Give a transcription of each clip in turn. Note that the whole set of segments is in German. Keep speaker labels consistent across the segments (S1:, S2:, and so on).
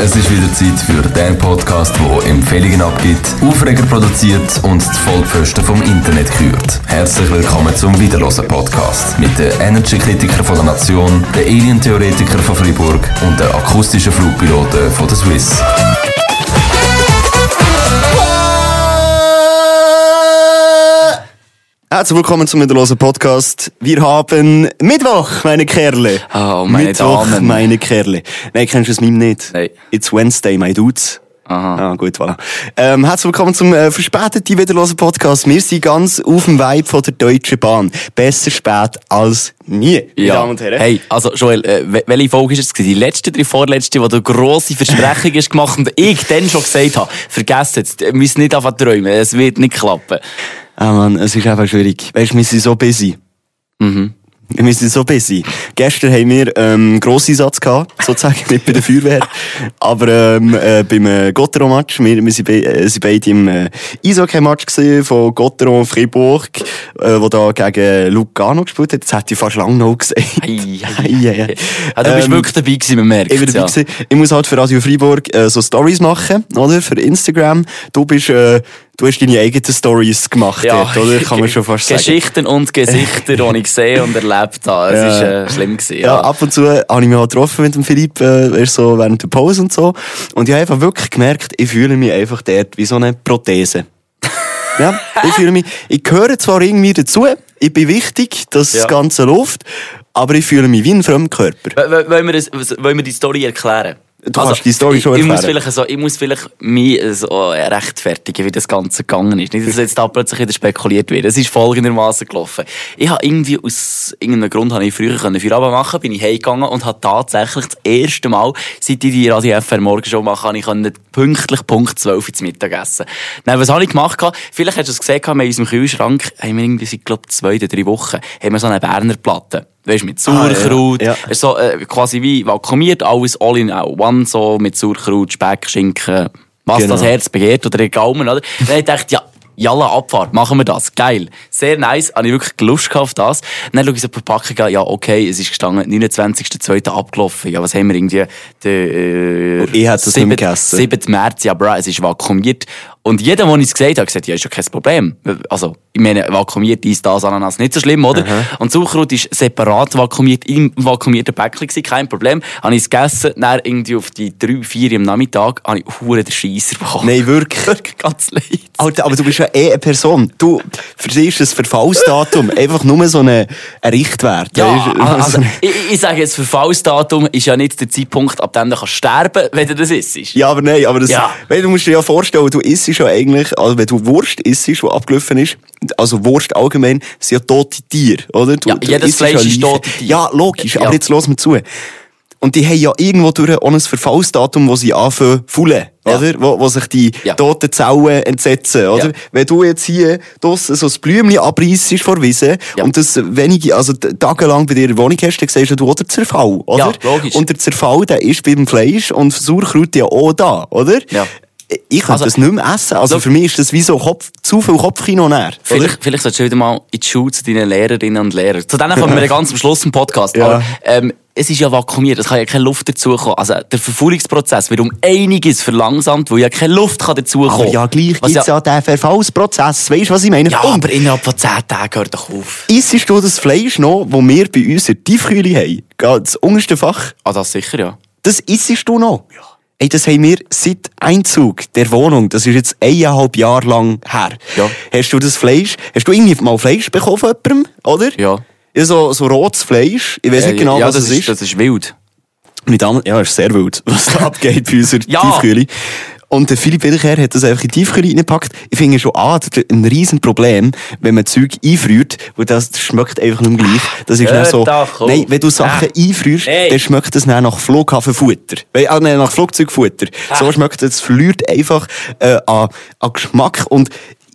S1: Es ist wieder Zeit für den Podcast, der Empfehlungen abgibt, Aufreger produziert und die Vollpfosten vom Internet kürt. Herzlich willkommen zum Wiederlosen Podcast mit den Energy-Kritikern von der Nation, den Alien-Theoretikern von Freiburg und den akustischen Flugpiloten von der Swiss.
S2: Herzlich willkommen zum Wiederlosen Podcast. Wir haben Mittwoch, meine Kerle.
S3: Oh, meine
S2: Mittwoch,
S3: Damen.
S2: meine Kerle. Nein, kennst du das Meme nicht?
S3: Nein.
S2: It's Wednesday, my dudes.
S3: Aha.
S2: Ah, gut, voilà. Ähm, herzlich willkommen zum äh, verspäteten Wiederlosen Podcast. Wir sind ganz auf dem Vibe von der Deutschen Bahn. Besser spät als nie, meine Damen und Herren.
S3: Hey, also Joel, äh, wel- welche Folge ist es? Die letzte, die vorletzte, wo du grosse Versprechungen hast gemacht und ich dann schon gesagt habe, vergesst jetzt, ihr müsst nicht anfangen zu träumen, es wird nicht klappen.
S2: Ah, Mann, es ist einfach schwierig. Weißt du, wir sind so busy.
S3: Mhm.
S2: Wir sind so busy. Gestern haben wir ähm, grossen Einsatz gehabt, sozusagen, nicht bei der Feuerwehr, aber ähm, äh, beim äh, Gotteron-Match. Wir, wir sind, be äh, sind beide im äh, Eishockey-Match von Gotteron Fribourg, äh, wo da gegen Lugano gespielt hat. Das hätte ich fast lange noch gesagt.
S3: Ei, ei,
S2: Ei.
S3: Ja, du bist
S2: Ähm,
S3: wirklich dabei gewesen, man merkt
S2: ich, bin dabei
S3: ja.
S2: gewesen. ich muss halt für Radio Freiburg äh, so Stories machen, oder? Für Instagram. Du bist, äh, du hast deine eigenen Stories gemacht dort, oder? Kann man schon fast sagen.
S3: Geschichten und Gesichter, die ich gesehen und erlebt habe. Es
S2: Ja.
S3: ist äh, schlimm gewesen.
S2: Ja,
S3: Ja.
S2: ab und zu habe ich mich halt getroffen mit dem Philipp, äh, so während der Pause und so. Und ich habe einfach wirklich gemerkt, ich fühle mich einfach dort wie so eine Prothese. ja, ich fühle mich, ich gehöre zwar irgendwie dazu, ich bin wichtig, dass
S3: Ja.
S2: das Ganze läuft, aber ich fühle mich wie ein Fremdkörper.
S3: W- Wollen wir, das, wollen wir die Story erklären?
S2: Du kannst die Story
S3: ich,
S2: schon
S3: ich muss vielleicht so, Ich muss vielleicht mich so rechtfertigen, wie das Ganze gegangen ist. Nicht, dass jetzt da plötzlich wieder spekuliert wird. Es ist folgendermaßen gelaufen. Ich habe irgendwie aus irgendeinem Grund habe ich früher können Feierabend machen, bin ich heimgegangen und habe tatsächlich das erste Mal, seit ich die Radio FR morgen schon mache, habe ich können pünktlich Punkt 12 ins Mittagessen. Nein, was habe ich gemacht? Vielleicht hast du es gesehen, wir in unserem Kühlschrank, haben wir irgendwie seit, glaub, zwei oder drei Wochen, haben wir so eine Berner Platte. Weißt mit
S2: Ah, ja,
S3: Sauerkraut,
S2: ja.
S3: so, äh, quasi wie vakuumiert, alles all in one, so mit Sauerkraut, Speck, Schinken, was
S2: Genau.
S3: das Herz begehrt oder der Gaumen, oder? Dann hab ich gedacht, ja, Jalla, Abfahrt, machen wir das. Geil. Sehr nice. Habe ich wirklich Lust auf das. Dann schaue ich so die Verpackung, ja, okay, es ist gestanden, 29.02. abgelaufen. Ja, was haben wir irgendwie? Der, äh,
S2: ich hätte das nicht mehr gegessen.
S3: 7. März, ja, bro, es ist vakuumiert. Und jeder, der es gesagt hat, hat gesagt, ja, ist ja kein Problem. Also, ich meine, vakuumiert ist das Ananas nicht so schlimm, oder? Und Sauerkraut ist separat vakuumiert, im vakuumierten Päckchen kein Problem. Habe ich es gegessen, dann irgendwie auf die 3, 4 am Nachmittag, habe ich hure den Scheisser bekommen.
S2: Nein, wirklich.
S3: Wirklich ganz leid.
S2: Alter, aber du bist ja eh eine Person. Du, für dich ist das Verfallsdatum einfach nur so ein ein Richtwert.
S3: Ja, also,
S2: So ein-
S3: ich, ich sage jetzt, Verfallsdatum ist ja nicht der Zeitpunkt, ab dem du kannst sterben, wenn du das isst.
S2: Ja, aber nein, aber das,
S3: Ja.
S2: Weil du musst dir ja vorstellen, du isst ja eigentlich, also wenn du Wurst isst, die abgelaufen ist, also Wurst allgemein, sind ja tote Tiere, oder? Du,
S3: Ja,
S2: du
S3: jedes Fleisch
S2: ja
S3: ist tote Tiere.
S2: Ja, logisch,
S3: Ja.
S2: aber jetzt los mir zu. Und die haben ja irgendwo durch auch ein Verfallsdatum, wo sie anfangen zu füllen,
S3: Ja.
S2: oder? Wo, wo sich die
S3: Ja.
S2: toten Zellen entsetzen, oder?
S3: Ja.
S2: Wenn du jetzt hier draussen so ein Blümchen abreissest vor Wiese und das wenige, also tagelang bei dir in der Wohnung hast, dann siehst du auch den Zerfall, oder?
S3: Ja, logisch.
S2: Und der Zerfall, der ist beim Fleisch und Sauerkraut ja auch da, oder?
S3: Ja.
S2: Ich könnte
S3: Also-
S2: das nicht mehr essen. Also
S3: Schau-
S2: für mich ist das wie so Kopf, zu viel Kopfkino näher.
S3: Vielleicht, vielleicht solltest du wieder mal in die Schule zu deinen Lehrerinnen und Lehrern. Zu denen kommen wir ganz am Schluss im Podcast.
S2: Ja.
S3: Aber, ähm, es ist ja vakuumiert, es kann ja keine Luft dazukommen. Also, der Verfaulungsprozess wird um einiges verlangsamt, weil ja keine Luft kann dazukommen
S2: Aber ja, gleich
S3: Was
S2: gibt's ja, den Verfallsprozess. Weißt du, was ich meine?
S3: Ja, aber innerhalb von 10 Tagen hört doch auf.
S2: Isst du das Fleisch noch, das wir bei uns in der Tiefkühle haben? Das unterste Fach.
S3: Ah, das sicher, ja.
S2: Das isst du noch? Ja. Ey, das haben wir seit Einzug der Wohnung, das ist jetzt eineinhalb Jahre lang her.
S3: Ja.
S2: Hast du das Fleisch, hast du irgendwie mal Fleisch bekommen von jemandem, oder?
S3: Ja.
S2: Ja, so, so rotes Fleisch. Ich weiß nicht genau,
S3: ja,
S2: was
S3: das
S2: es ist.
S3: Das ist wild.
S2: Mit Damen, ja, ist sehr wild, was da abgeht bei unserer
S3: Ja.
S2: Tiefkühle. Und der Philipp Wiederkehr hat das einfach in die Tiefkühle reingepackt. Ich finde schon, ah, das ist ein riesen Problem, wenn man Zeug einfriert, weil das schmeckt einfach nicht mehr gleich. Das ist dann so,
S3: doch
S2: nein, wenn du Sachen einfrierst,
S3: Hey.
S2: dann schmeckt das dann nach Flughafenfutter. Ah, nein, nach Flugzeugfutter. So schmeckt es, es verliert einfach, äh, an, an Geschmack und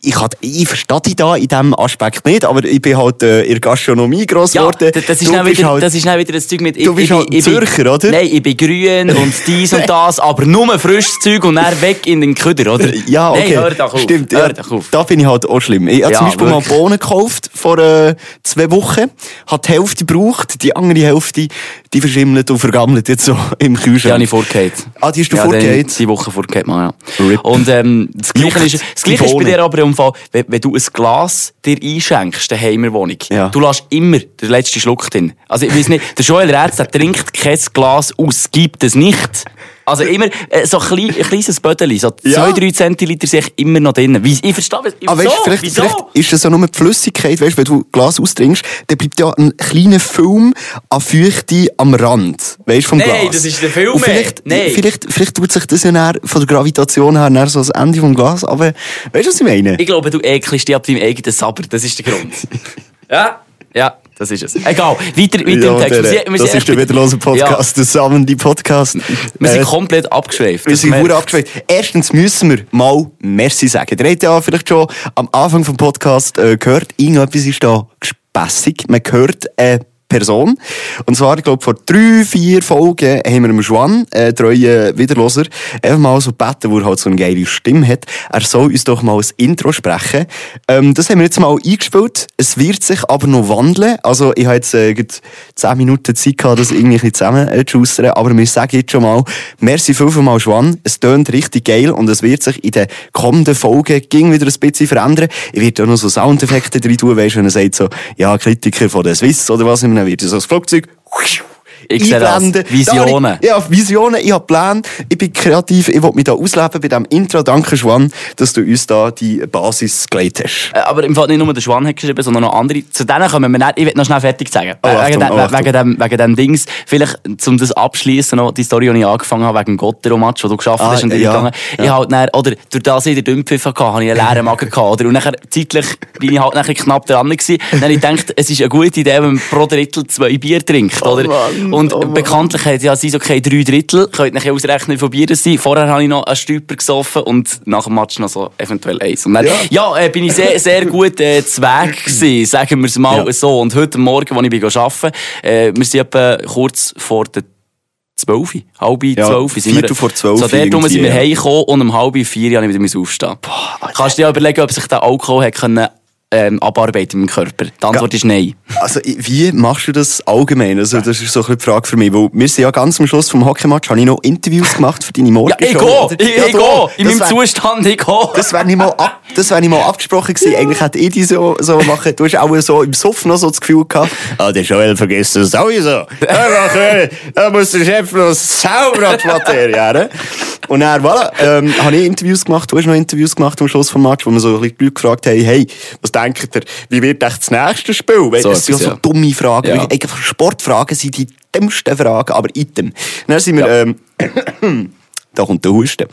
S2: ich, hat, ich verstehe dich da in diesem Aspekt nicht, aber ich bin halt äh, in der Gastronomie gross
S3: Ja,
S2: geworden.
S3: d- das ist, wieder,
S2: halt-
S3: das ist dann wieder das Zeug mit...
S2: Du bist halt ein
S3: ich bin-
S2: Zürcher, oder?
S3: Nein, ich bin grün und dies und das, aber nur frisches Zeug und dann weg in den Köder, oder?
S2: Ja, okay.
S3: Nein, hör doch auf.
S2: Stimmt,
S3: hör
S2: ja,
S3: doch auf.
S2: da bin ich halt auch schlimm. Ich habe
S3: Ja,
S2: zum Beispiel
S3: wirklich.
S2: mal Bohnen gekauft vor äh, zwei Wochen, habe die Hälfte gebraucht, die andere Hälfte, die verschimmelt und vergammelt jetzt so im
S3: Die habe
S2: Kühlschrank.
S3: ich vorgehört.
S2: Ah, die hast du
S3: ja,
S2: vorgehört?
S3: Die, Woche vorgehört, mal, ja.
S2: Rip.
S3: Und ähm, das Gleiche,
S2: Juckt
S3: ist, das Gleiche ist bei dir aber im Fall, wenn, wenn du ein Glas dir einschenkst, der Heimerwohnung,
S2: Ja.
S3: du lässt immer den letzten Schluck drin. Also ich weiß nicht, der Joel Rätz, der trinkt kein Glas aus, gibt es nicht. Also immer äh, so ein, klein, ein kleines Bödeli, so
S2: Ja.
S3: 2-3 Zentiliter sich immer noch drin. Ich verstehe,
S2: Ah, weißt,
S3: wieso?
S2: vielleicht,
S3: wieso?
S2: vielleicht ist es ja nur die Flüssigkeit, weißt, wenn du Glas austrinkst, dann bleibt ja ein kleiner Film an Feuchte am Rand, weißt, vom
S3: Nein,
S2: Glas.
S3: das ist der Film,
S2: Und vielleicht,
S3: Nein.
S2: vielleicht, vielleicht tut sich das ja dann von der Gravitation her dann so das Ende vom Glas, aber weißt du, was ich meine?
S3: Ich glaube, du ekelst dich ab deinem eigenen Sabber. Das ist der Grund. ja, ja, das ist es. Egal, weiter, weiter
S2: Ja,
S3: im Text.
S2: der-
S3: Wir wir
S2: das ist der wiederlose Podcast, der Sammelnde Podcast.
S3: Ja, wir sind
S2: Äh,
S3: komplett abgeschweift.
S2: Wir sind hure abgeschweift. Erstens müssen wir mal Merci sagen. Ihr habt ja vielleicht schon am Anfang vom Podcast äh, gehört, irgendetwas ist da gespässig. Man hört eine Person. Und zwar, ich glaube, vor drei, vier Folgen haben wir dem Juan, äh, treuen Wiederloser, einfach mal so gebeten, wo er halt so eine geile Stimme hat. Er soll uns doch mal ein Intro sprechen. Ähm, das haben wir jetzt mal eingespielt. Es wird sich aber noch wandeln. Also, ich habe jetzt äh, gerade zehn Minuten Zeit gehabt, das irgendwie ein bisschen zusammen äh, zu schustern. Aber wir sagen jetzt schon mal, merci viel, viel Juan. Es tönt richtig geil und es wird sich in den kommenden Folgen ging wieder ein bisschen verändern. Ich werde auch noch so Soundeffekte drin tun, weißt du, wenn er sagt so, ja, Kritiker von der Swiss oder was, und dann wird das Flugzeug
S3: Ich sehe das. Visionen.
S2: Ich, ja, Visionen, ich habe Pläne, ich bin kreativ, ich will mich da ausleben bei diesem Intro. Danke, Juan, dass du uns da die Basis gelegt hast.
S3: Äh, Aber im Fall nicht nur der Schwan hat geschrieben, sondern noch andere. Zu denen kommen wir nicht. Ich will noch schnell fertig sagen.
S2: Oh,
S3: Äh,
S2: Achtung,
S3: wegen,
S2: oh, Achtung.
S3: wegen, dem, wegen dem Dings. Vielleicht, um das abschließen noch die Story, die ich angefangen habe, wegen Gottero-Match, wo du geschafft
S2: Ah,
S3: hast und
S2: ja,
S3: eingegangen. Ich halt dann, oder durch das ich den Dünnpfiff hatte, habe ich einen leeren Magen gehabt, oder? Und nachher, zeitlich, bin ich halt nachher knapp dran gewesen. Dann habe ich gedacht, es ist eine gute Idee, wenn man pro Drittel zwei Bier trinkt, oder?
S2: Mann,
S3: und
S2: oh Mann.
S3: bekanntlich hat ja sie okay drei Drittel. Könnt ihr ausrechnen, wie viel Bier es sind. Vorher habe ich noch einen Stüper gesoffen und nach dem Match noch so eventuell eins. Und dann,
S2: Ja.
S3: ja, äh, bin ich sehr, sehr gut äh, zu Weg gewesen, sagen wir es mal
S2: Ja.
S3: so. Und heute Morgen, als ich bin arbeiten äh, wir sind etwa kurz vor der 12, halb
S2: Ja,
S3: 12. sind
S2: Viertel
S3: wir-
S2: vor 12
S3: So, dort sind wir
S2: ja.
S3: heimgekommen und um halb vier habe ich wieder aufstehen. Kannst du dir ja überlegen, ob sich der Alkohol hat können, ähm, abarbeiten im Körper? Die Antwort ist nein.
S2: Also, wie machst du das allgemein? Also, das ist so ein bisschen die Frage für mich. Weil wir sind ja ganz am Schluss vom Hockeymatch, habe ich noch Interviews gemacht für deine
S3: Ja,
S2: Morgenshow.
S3: ich gehe! Ich,
S2: Ja,
S3: ich gehe! In meinem
S2: wär-
S3: Zustand, ich gehe!
S2: Das wäre nicht mal ab, das wäre nicht mal abgesprochen gewesen. Eigentlich hätte ich die so, so machen. Du hast auch so im Suff noch so das Gefühl gehabt, ah, der Joel vergisst das sowieso. Da muss der Chef noch sauber an die Materie. Und dann, voilà, ähm, habe ich Interviews gemacht, du hast noch Interviews gemacht am Schluss vom Match, wo wir so ein bisschen die Leute gefragt haben, hey, was denkt ihr, wie wird echt das nächste Spiel? Weil
S3: So
S2: das sind so
S3: ja.
S2: dumme Fragen.
S3: Ja.
S2: Einfach Sportfragen sind die dümmsten Fragen, aber item. Dann sind wir,
S3: Ja.
S2: ähm, da kommt der Husten.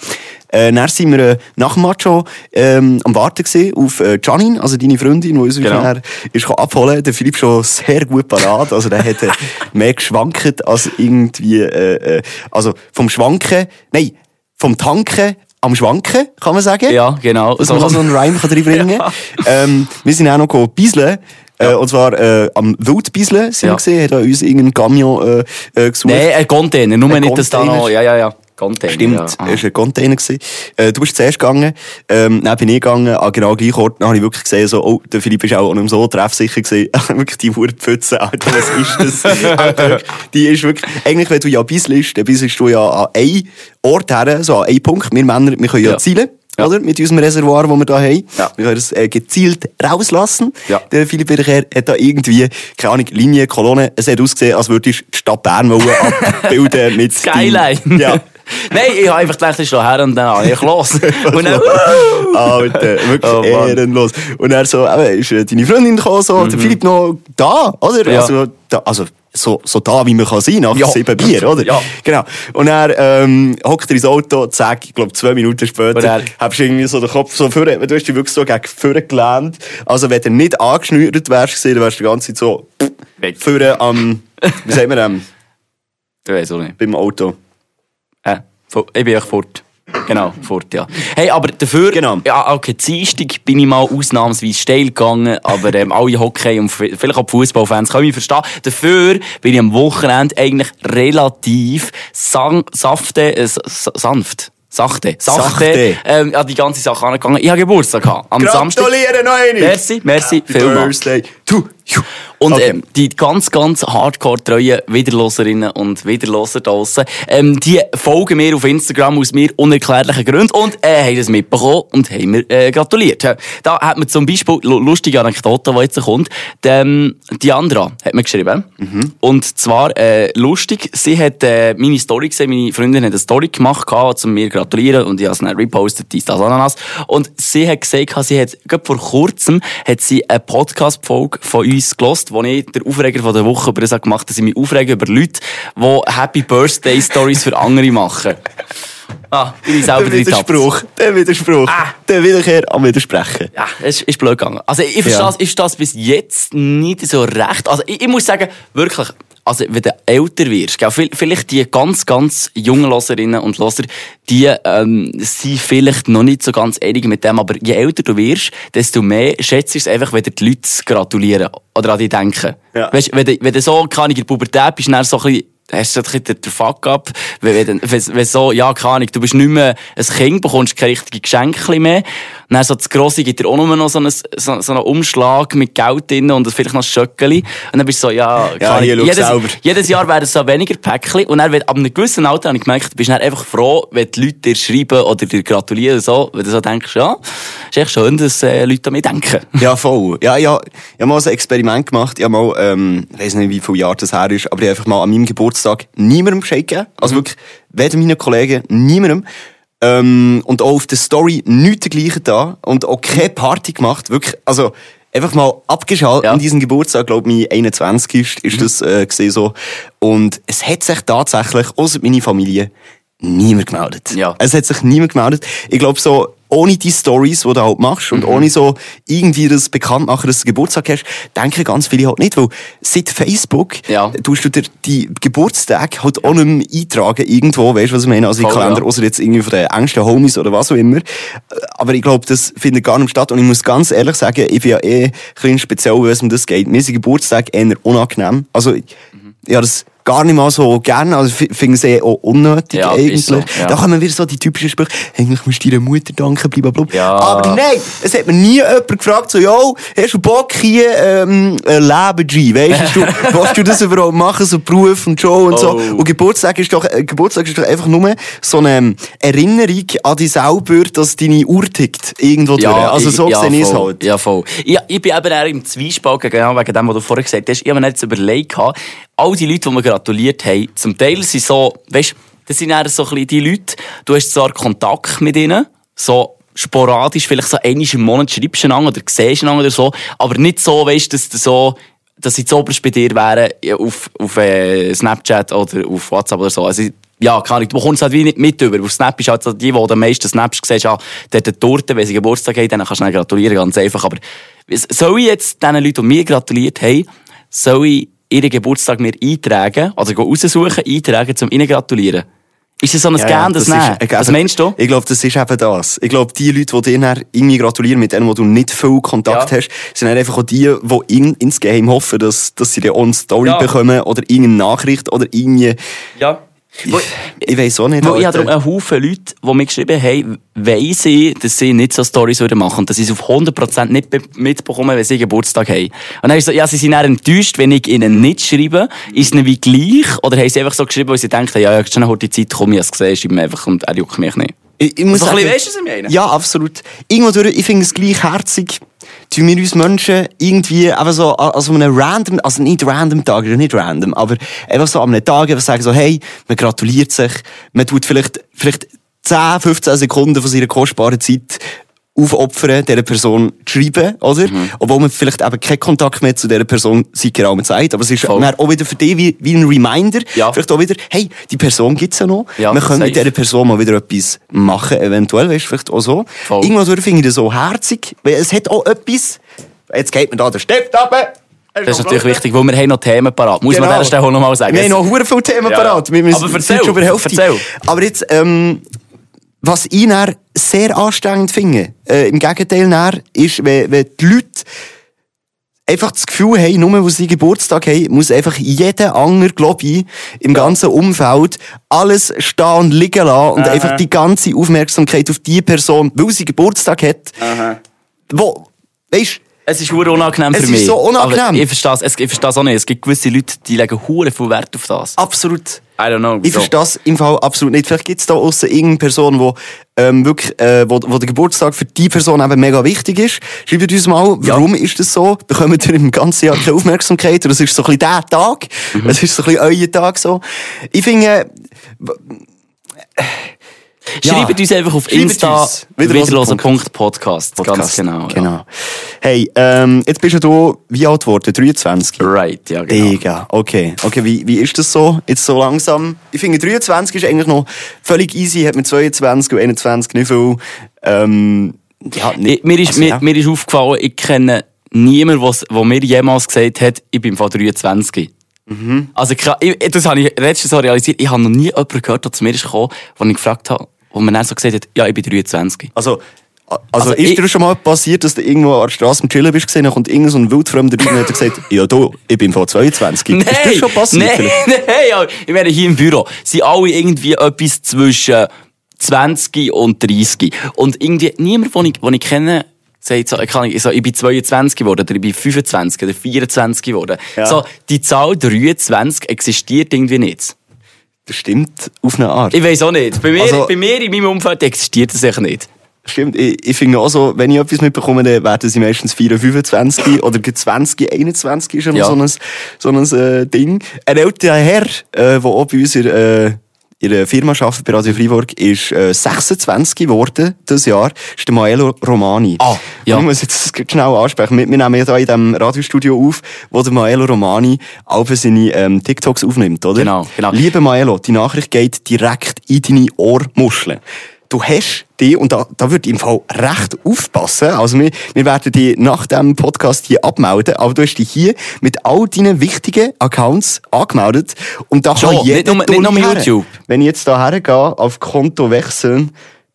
S2: Äh, dann sind wir äh, nach dem Match schon ähm, am Warten gewesen auf äh, Janine, also deine Freundin, die uns
S3: Genau.
S2: nachher ist abholen. Der Philipp schon sehr gut parat. Also der hat äh, mehr geschwankt als irgendwie, äh, äh, also vom Schwanken, nein, vom Tanken am Schwanken, kann man sagen.
S3: Ja, genau.
S2: Dass man so einen Rhyme kann reinbringen kann. ähm, wir sind auch noch gegangen bisseln. Äh, und zwar äh, am Wildbisseln sind
S3: Ja.
S2: wir gesehen, hat uns irgendein Camion äh, äh, gesucht.
S3: Nein, ein Container. Nur
S2: Ein
S3: nicht, dass da
S2: Container.
S3: noch... Ja, ja, ja. Container.
S2: Stimmt,
S3: Ja.
S2: es
S3: Ah.
S2: war ein Container. gewesen. Äh, du bist zuerst gegangen, ähm, dann bin ich gegangen, an genau gleich Ort, dann habe ich wirklich gesehen, so, oh, der Philipp ist auch nicht so treffsicher gewesen. wirklich die Wurpfütze, Alter, was ist das? Alter, die ist wirklich, eigentlich, wenn du ja bisselst, dann bisselst du ja an einen Ort her, so an einen Punkt. Wir Männer, wir können ja,
S3: Ja.
S2: zielen.
S3: Ja.
S2: Oder? Mit unserem Reservoir, das wir hier haben.
S3: Ja.
S2: Wir können es äh, gezielt rauslassen.
S3: Ja.
S2: Der Philipp Wiederkehr hat da irgendwie, keine Ahnung, Linie, Kolonne. Es hat ausgesehen, als würdest du die Stadt Bern abbilden mit
S3: Skyline.
S2: Ja.
S3: Nein, ich habe einfach gedacht, ich stehe her und dann habe ich los. und dann,
S2: Alter, wirklich
S3: Oh,
S2: ehrenlos. Und er so, eben, ist äh, deine Freundin gekommen, so, der Philipp noch da, oder?
S3: Mhm. Ja.
S2: Also, da, also so, so da, wie man kann sein, nach
S3: Ja.
S2: sieben Bier, oder?
S3: Ja.
S2: Genau. Und er ähm, hockt er ins Auto, zack, ich glaube zwei Minuten später,
S3: er-
S2: hast du irgendwie so den Kopf so vorne, du hast dich wirklich so gegen vorne gelehnt. Also wenn du nicht angeschnürt wärst, dann wärst du die ganze Zeit so
S3: Weg.
S2: vorne am, wie sagt man, ähm,
S3: Ich weiß auch nicht.
S2: beim Auto.
S3: Äh, ich bin echt fort. Genau, fort, ja. Hey, aber dafür,
S2: Genau.
S3: ja, okay, Dienstag bin ich mal ausnahmsweise steil gegangen, aber ähm, alle Hockey und vielleicht auch Fußballfans können mich verstehen. Dafür bin ich am Wochenende eigentlich relativ sang, safte, äh, sanft. Sachte. Sachte. Ähm, an die ganze Sache angegangen. Ich habe Geburtstag gehabt. Am Samstag.
S2: Gratuliere noch einmal!
S3: Merci, merci, vielmals.
S2: Birthday to
S3: Und
S2: Okay.
S3: ähm, die ganz, ganz hardcore-treuen Wiederloserinnen und Wiederloser draussen, ähm, die folgen mir auf Instagram aus mir unerklärlichen Gründen und äh, haben das mitbekommen und haben mir äh, gratuliert. Ja. Da hat man zum Beispiel, lu- lustige Anekdote, die jetzt kommt, die, ähm, Diandra hat mir geschrieben. Und zwar äh, lustig, sie hat äh, meine Story gesehen, meine Freundin hat eine Story gemacht, gehabt, um mir gratulieren und ich habe es dann repostet, dies, das, Ananas. Und sie hat gesagt, sie hat, gerade vor kurzem, hat sie eine Podcast-Folge von uns gelost, wo ich der Aufreger von der Woche über das gemacht habe, dass ich mich aufrege über Leute, die Happy Birthday Stories für andere machen. Ah, bin ich selber
S2: Der. Widerspruch, der Widerspruch,
S3: Ah.
S2: der Wiederkehr am Widersprechen.
S3: Ja, es ist blöd gegangen. Also ich verstehe
S2: Ja.
S3: das, ich verstehe das bis jetzt nicht so recht. Also ich, ich muss sagen, wirklich, also wenn du älter wirst, gell, vi- vielleicht die ganz, ganz jungen Loserinnen und Loser, die ähm, sind vielleicht noch nicht so ganz einig mit dem, aber je älter du wirst, desto mehr schätzt du es einfach, wenn dir die Leute gratulieren oder an dich denken.
S2: Ja.
S3: Weißt, wenn, du, wenn du so, keine Ahnung, in der Pubertät bist, dann so ein bisschen hast du so den- Fuck up. Wenn, wenn, wenn, so, ja, keine Ahnung, du bist nicht mehr ein Kind, bekommst keine richtigen Geschenke mehr. Dann so das Grosse gibt dir auch nur noch so einen, so, so einen Umschlag mit Geld drin und vielleicht noch ein Schöckeli. Und dann bist du so, ja, keine
S2: Ja, hier,
S3: jedes,
S2: selber.
S3: jedes Jahr werden es so weniger Päckchen. Und dann, wenn, ab einem gewissen Alter habe ich gemerkt, bist du dann einfach froh, wenn die Leute dir schreiben oder dir gratulieren, so, wenn du so denkst, ja, ist echt schön, dass äh, Leute an mich denken.
S2: Ja, voll. Ja, ja, ich habe mal ein Experiment gemacht. Ich habe mal, ähm, ich weiß nicht, wie viele Jahre das her ist, aber ich habe einfach mal an meinem Geburtstag niemandem Bescheid gegeben. Also wirklich, weder meinen Kollegen, niemandem. Ähm, und auch auf der Story nichts dergleichen da. Und auch keine Party gemacht. Wirklich, also, einfach mal abgeschaltet.
S3: Ja.
S2: An diesem Geburtstag, glaube ich, mein 21. ist, ist das, äh, gesehen so. Und es hat sich tatsächlich, außer meine Familie, niemand gemeldet.
S3: Ja.
S2: Es hat sich niemand gemeldet. Ich glaube so, ohne die Stories, die du halt machst
S3: Mhm.
S2: und ohne so irgendwie das Bekanntmachen, dass du Geburtstag hast, denken ganz viele halt nicht, weil seit Facebook
S3: Ja.
S2: tust du dir die Geburtstage halt auch nicht mehr eintragen irgendwo, weißt du, was ich meine? Also im
S3: Voll,
S2: Kalender,
S3: ja.
S2: außer jetzt irgendwie von den engsten Homies oder was auch immer. Aber ich glaube, das findet gar nicht statt und ich muss ganz ehrlich sagen, ich bin ja eh ein bisschen speziell, wenn es um das geht. Mir sind Geburtstage eher unangenehm. Also,
S3: Mhm.
S2: habe das gar nicht mal so gerne, also ich finde es eh auch unnötig
S3: Ja,
S2: eigentlich.
S3: ist so, ja.
S2: Da kommen wieder so die typischen Sprüche, eigentlich musst du deiner Mutter danken, blablabla.
S3: Ja.
S2: Aber nein, es hat mir nie jemand gefragt, so, yo, hast du Bock hier, ähm, ein Leben G, weißt du, willst du das überhaupt machen, so Beruf und Show und so.
S3: Oh.
S2: Und Geburtstag ist doch, äh, Geburtstag ist doch einfach nur so eine ähm, Erinnerung an dich selber, dass deine Uhr tickt, irgendwo durch. Also so sehe ich es halt.
S3: Ja, voll. Ich, ich bin eben eher im Zwiespalt, genau wegen dem, was du vorher gesagt hast. Ich habe mir jetzt überlegt, all die Leute, die mir gratuliert haben, zum Teil sind so, weißt das sind eher so die Leute, du hast zwar Kontakt mit ihnen, so sporadisch, vielleicht so einmal im Monat schreibst du einander oder siehst einander oder so, aber nicht so, weißt dass du so, dass sie zuoberst bei dir wären, auf, auf äh, Snapchat oder auf WhatsApp oder so. Also, ja, keine Ahnung, du bekommst halt wie nicht mit über. Auf Snap ist halt so die, die am meisten Snaps siehst, ja, der hat Torte, wenn sie Geburtstag haben, dann kannst du ihnen gratulieren, ganz einfach. Aber soll ich jetzt den Leuten, die mir gratuliert haben, soll ich ihren Geburtstag mir eintragen, also raussuchen, eintragen, um ihnen gratulieren? Ist das so ein
S2: Ja, ja,
S3: das,
S2: ist
S3: Nehmen?
S2: eben-
S3: Was meinst du?
S2: Ich glaube, das ist eben das. Ich glaube, die Leute, die dir irgendwie gratulieren, mit denen, wo du nicht viel Kontakt
S3: Ja.
S2: hast, sind einfach auch die, die in, insgeheim hoffen, dass, dass sie dir auch eine Story
S3: Ja.
S2: bekommen oder irgendeine Nachricht oder irgendwie,
S3: Ja.
S2: Ich weiß auch nicht.
S3: Weil ich habe einen Haufen Leute, die mir geschrieben haben, weiss ich, dass sie nicht so Stories würden machen und dass sie es auf 100% nicht be- mitbekommen, wenn sie Geburtstag haben. Und dann ist so, ja, sie sind dann enttäuscht, wenn ich ihnen nicht schreibe. Ist es wie gleich? Oder haben sie einfach so geschrieben, weil sie denken, ja, ja, schon heute die Zeit, komm, ich habe es gesehen, schreib mir einfach und er juckt mich nicht.
S2: Ich, ich muss
S3: So ein
S2: sagen,
S3: bisschen, weisst du, was ich meine?
S2: Ja, absolut. Irgendwo durch, ich finde es gleich herzig, tun wir uns Menschen irgendwie einfach so an an so einem random, also nicht random Tag, nicht random, aber einfach so an einem Tag einfach sagen so, hey, man gratuliert sich, man tut vielleicht, vielleicht 10, 15 Sekunden von seiner kostbaren Zeit aufopfern, dieser Person zu schreiben, oder?
S3: Mhm.
S2: Obwohl man vielleicht eben keinen Kontakt mehr zu dieser Person seit geraumer Zeit, aber es ist
S3: Voll.
S2: auch wieder für dich wie, wie ein Reminder,
S3: Ja.
S2: vielleicht auch wieder, hey, die Person gibt's ja noch,
S3: Ja,
S2: man könnte mit dieser Person mal wieder etwas machen, eventuell, weißt du, vielleicht auch so.
S3: Voll.
S2: Irgendwo durch finde ich das so herzig, weil es hat auch etwas, jetzt geht mir da der Stift runter.
S3: Das ist natürlich wichtig, weil wir haben noch Themen parat. Muss man an
S2: Genau.
S3: dieser Stelle auch noch mal sagen.
S2: Wir haben noch hure viele Themen
S3: Ja,
S2: parat. Wir, wir
S3: Aber
S2: sind
S3: erzähl,
S2: schon Hälfte.
S3: erzähl.
S2: Aber jetzt, ähm, was ich dann sehr anstrengend finde, äh, im Gegenteil dann, ist, wenn, wenn die Leute einfach das Gefühl haben, nur weil sie Geburtstag haben, muss einfach jeder andere, glaube ich, im ganzen Umfeld alles stehen und liegen lassen und einfach die ganze Aufmerksamkeit auf die Person, weil sie Geburtstag hat, wo, weißt
S3: Es ist hure unangenehm
S2: Es
S3: für
S2: ist
S3: mich.
S2: so unangenehm.
S3: Aber ich verstehe es, ich verstehe es auch nicht. Es gibt gewisse Leute, die legen hure viel Wert auf das.
S2: Absolut.
S3: I don't know.
S2: Ich
S3: wieso.
S2: verstehe das im Fall absolut nicht. Vielleicht gibt es da außen irgendeine Person, wo, ähm, wirklich, äh, wo, wo der Geburtstag für die Person eben mega wichtig ist. Schreibt uns mal, warum ist das so? Bekommt ihr im ganzen Jahr keine Aufmerksamkeit? Oder es ist so ein bisschen der Tag.
S3: Mhm.
S2: Es ist so ein bisschen euer Tag so. Ich finde, Ja.
S3: Schreibt uns einfach auf
S2: Schreibt
S3: Insta.
S2: Wiederlosen.podcast.
S3: Ganz genau. Ja.
S2: Genau. Hey, ähm, jetzt bist du, wie alt geworden? 23?
S3: Right, ja, genau.
S2: Digga, okay. Okay, wie, wie ist das so? Jetzt so langsam? Ich finde, 23 ist eigentlich noch völlig easy, hat mit 22 und 21 nicht viel, ähm, ja, nicht,
S3: Ich, mir, ist,
S2: also,
S3: mir,
S2: ja.
S3: mir ist aufgefallen, ich kenne niemanden, was- der mir jemals gesagt hat, ich bin von 23.
S2: Mhm.
S3: Also, ich, das habe ich letztens so realisiert. Ich habe noch nie jemanden gehört, der zu mir ist gekommen, wo ich gefragt habe, wo man dann so gesagt hat, ja, ich bin 23.
S2: Also, also,
S3: Also,
S2: ist dir schon mal passiert, dass du irgendwo an der Straße am Chillen bist gesehen, kommt irgend so ein wildfremder rein und hat gesagt, ja, du, ich bin von 22. ist das schon passiert?
S3: Nein,
S2: vielleicht?
S3: nein, ich meine, hier im Büro sind alle irgendwie etwas zwischen 20 und 30. Und irgendwie niemand, den ich, den ich kenne, sagt so, ich, so, ich bin 22 geworden, oder ich bin 25 oder 24 geworden.
S2: Ja.
S3: So, die Zahl 23 existiert irgendwie nicht.
S2: Das stimmt auf eine Art.
S3: Ich weiß auch nicht. Bei mir,
S2: Also-
S3: bei mir in meinem Umfeld existiert das echt nicht.
S2: Stimmt, ich, ich finde auch so, wenn ich etwas mitbekomme, dann werden sie meistens 4, 25 oder gleich 20, 21 ist ja noch so ein, so ein äh, Ding. Ein älterer Herr, äh, der auch bei uns in, äh, in der Firma arbeitet, bei Radio Freiburg, ist äh, 26 geworden dieses Jahr, ist der Maelo Romani.
S3: Ah, ja.
S2: Und Ich muss jetzt schnell ansprechen. Wir, wir nehmen ja hier in diesem Radiostudio auf, wo der Maelo Romani auch seine ähm, TikToks aufnimmt, oder?
S3: Genau, genau.
S2: Liebe Maelo, die Nachricht geht direkt in deine Ohrmuscheln. Du hast die, und da, da würde ich im Fall recht aufpassen, also wir, wir werden die nach dem Podcast hier abmelden, aber du hast dich hier mit all deinen wichtigen Accounts angemeldet und da
S3: Schon,
S2: kann jeder
S3: nicht nur- nicht nur YouTube.
S2: Wenn ich jetzt da hergehe, auf Konto wechseln,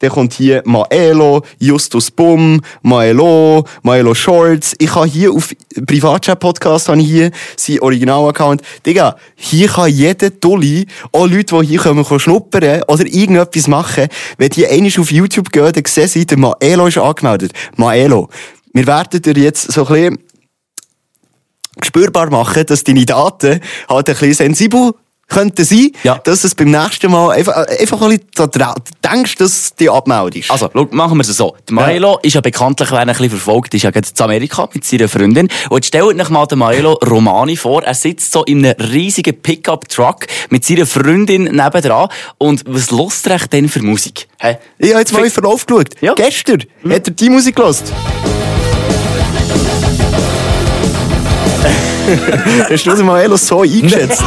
S2: dann kommt hier Maelo, Justus Bum, Maelo, Maelo Shorts. Ich habe hier auf Privatchat-Podcast hier sein Original-Account. Digga, hier kann jeder Dulli, auch Leute, die hier kommen, schnuppern oder irgendetwas machen, wenn die einmal auf YouTube gehen, dann sehen sie, der Maelo ist angemeldet. Maelo. Wir werden dir jetzt so ein bisschen spürbar machen, dass deine Daten halt ein bisschen sensibel könnten sein,
S3: Ja.
S2: dass es beim nächsten Mal einfach, einfach ein bisschen daran denkst, dass du dich abmeldest.
S3: Also, schau, machen wir es so. Der Maelo ist ja bekanntlich, wer ihn ein bisschen verfolgt, ist ja gerade in Amerika mit seiner Freundin. Und jetzt stellt euch mal den Maelo Romani vor. Er sitzt so in einem riesigen Pickup-Truck mit seiner Freundin nebendran. Und was lust er denn für Musik? Hä?
S2: ich habe jetzt mal in den Verlauf geschaut.
S3: Ja.
S2: Gestern hat er die Musik gelost. Hast du den Maelo so eingeschätzt?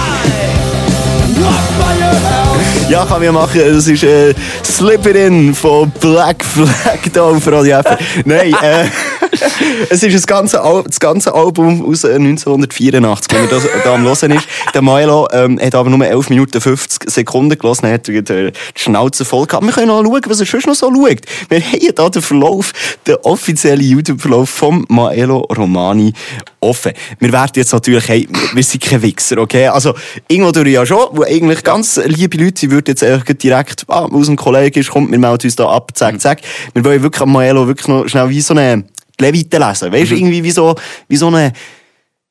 S2: Ja, kann man machen. Das ist äh, Slip It In von Black Flag da auf Radio. Nein, äh, es ist das ganze, Al das ganze Album aus äh, 1984, wenn man das da am Hören ist. Der Milo ähm, hat aber nur 11 Minuten 50 Sekunden gelassen, dann hat er äh, die Schnauze voll gehabt. Wir können noch schauen, was er sonst noch so schaut. Wir haben hier den Verlauf, den offiziellen YouTube-Verlauf vom Maelo Romani offen. Wir werden jetzt natürlich, hey, wir sind keine Wichser, okay? Also, irgendwo durch ja schon, wo eigentlich ganz liebe Leute, sie würden jetzt einfach direkt, ah, aus dem Kollegen ist, kommt, wir melden uns da ab, zack, zack. Wir wollen wirklich am Maelo wirklich noch schnell wie so eine Levite lesen. Weißt du, irgendwie wie so, wie so eine,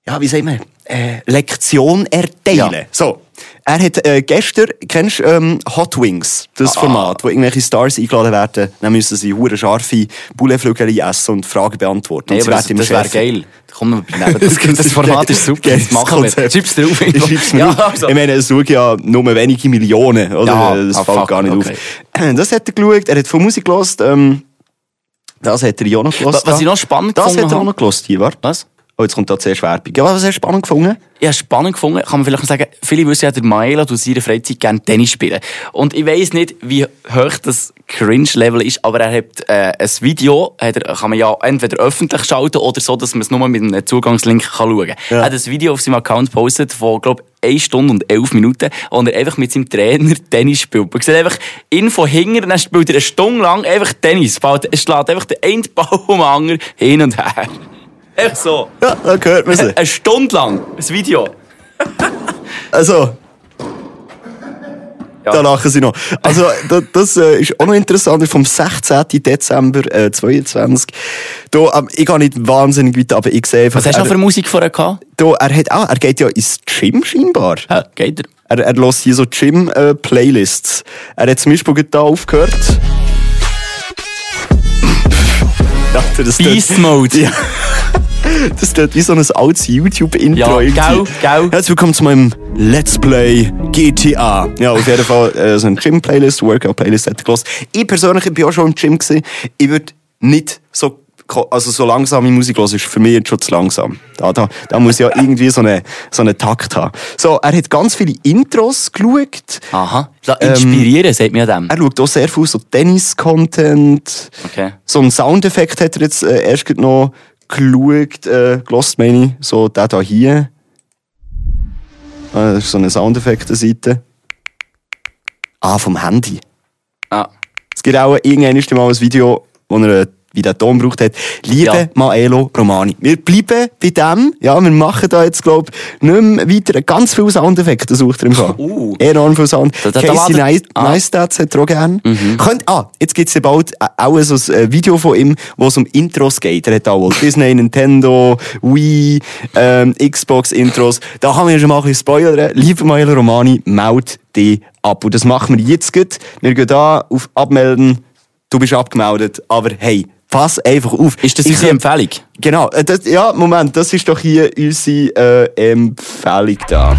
S2: ja, wie sagt man, äh, Lektion erteilen.
S3: Ja.
S2: So. Er hat äh, gestern, kennst du ähm, Hot Wings, das Format, wo irgendwelche Stars eingeladen werden, dann müssen sie hure scharfe Bullenflügel essen und Fragen beantworten.
S3: Nee,
S2: und
S3: das, das wäre geil. Komm, wir das, das Format ist super. Das machen wir. Schreib's drauf.
S2: Ich schreib's
S3: ja, also.
S2: Ich meine, es schauen ja nur wenige Millionen, oder?
S3: Ja,
S2: das
S3: ah,
S2: fällt
S3: fuck,
S2: gar nicht
S3: okay.
S2: auf. Das hat er geschaut, er hat von Musik gelost, ähm, das hat er ja noch gelost.
S3: Was ich noch spannend
S2: Das
S3: gefunden
S2: hat er auch noch gelost hier, warte.
S3: Was?
S2: Oh, jetzt kommt da zuerst Werbung. Ja, was hast du spannend gefunden?
S3: Habe spannend gefunden, kann man vielleicht noch sagen, viele wissen ja, der Maela tut in seiner Freizeit gerne Tennis spielen. Und ich weiss nicht, wie hoch das Cringe-Level ist, aber er hat äh, ein Video, hat er, kann man ja entweder öffentlich schalten oder so, dass man es nur mit einem Zugangslink kann schauen kann.
S2: Ja.
S3: Er hat ein Video auf seinem Account gepostet von, glaube 1 Stunde und 11 Minuten, und er einfach mit seinem Trainer Tennis spielt. Man sieht einfach ihn von hinten, dann spielt er eine Stunde lang einfach Tennis. Er schlägt einfach den einen Ball um den anderen hin und her. Einfach so.
S2: Ja, da gehört man sie.
S3: Eine Stunde lang. Ein Video.
S2: Also, Da lachen sie noch. Also, das, äh, ist auch noch interessant. Vom 16. Dezember äh, 22. Da, ähm, ich gehe nicht wahnsinnig weit, aber ich sehe einfach...
S3: Was hast du noch für Musik vorher gehabt?
S2: da, er, hat auch, er geht ja ins Gym scheinbar.
S3: Ja, geht er.
S2: Er, er lässt hier so Gym-Playlists. er hat zum Beispiel da aufgehört.
S3: Beast Mode.
S2: Ja. Das tut wie so ein altes YouTube-Intro.
S3: Ja, gell, gell.
S2: Herzlich willkommen zu meinem Let's Play GTA. Ja, auf jeden Fall äh, so eine Gym-Playlist, Workout-Playlist hat er gehört. Ich persönlich ich bin auch schon im Gym gewesen. Ich würde nicht so, also so langsame Musik hören, ist für mich jetzt schon zu langsam. Da, da, da muss ja irgendwie so eine, so einen Takt haben. So, er hat ganz viele Intros geschaut.
S3: Aha. La- Inspirieren, sagt mir dem.
S2: Er schaut auch sehr viel so Tennis-Content.
S3: Okay.
S2: So einen Soundeffekt hat er jetzt äh, erst noch geschaut, äh, gelost meine ich. So, der da hier. Ah, das ist so eine Soundeffekte-Seite. Ah, vom Handy.
S3: Ah.
S2: Es gibt auch irgendwann mal ein Video, wo er wie der Ton braucht hat. Liebe
S3: Ja.
S2: Maelo Romani. Wir bleiben bei dem. Ja, wir machen da jetzt, glaub nicht mehr weiter. Ganz viele Soundeffekte sucht er im Fall.
S3: Uh.
S2: Enorm viel Sound.
S3: Da- da- da
S2: Casey
S3: ladet-
S2: Neis-
S3: Ah.
S2: Neistat hat er auch gerne. Könnt, ah, jetzt gibt's ja bald äh, auch so ein äh, Video von ihm, wo es um Intros geht. Er hat auch Disney, Nintendo, Wii, ähm, Xbox-Intros. Da haben wir schon mal ein bisschen spoilern. Liebe Maelo Romani, meld dich ab. Und das machen wir jetzt gut. Wir gehen da auf Abmelden. Du bist abgemeldet. Aber hey, pass einfach auf.
S3: Ist das
S2: Ich-
S3: unsere Empfehlung?
S2: Genau, äh, das, ja, Moment, das ist doch hier unsere äh, Empfehlung da.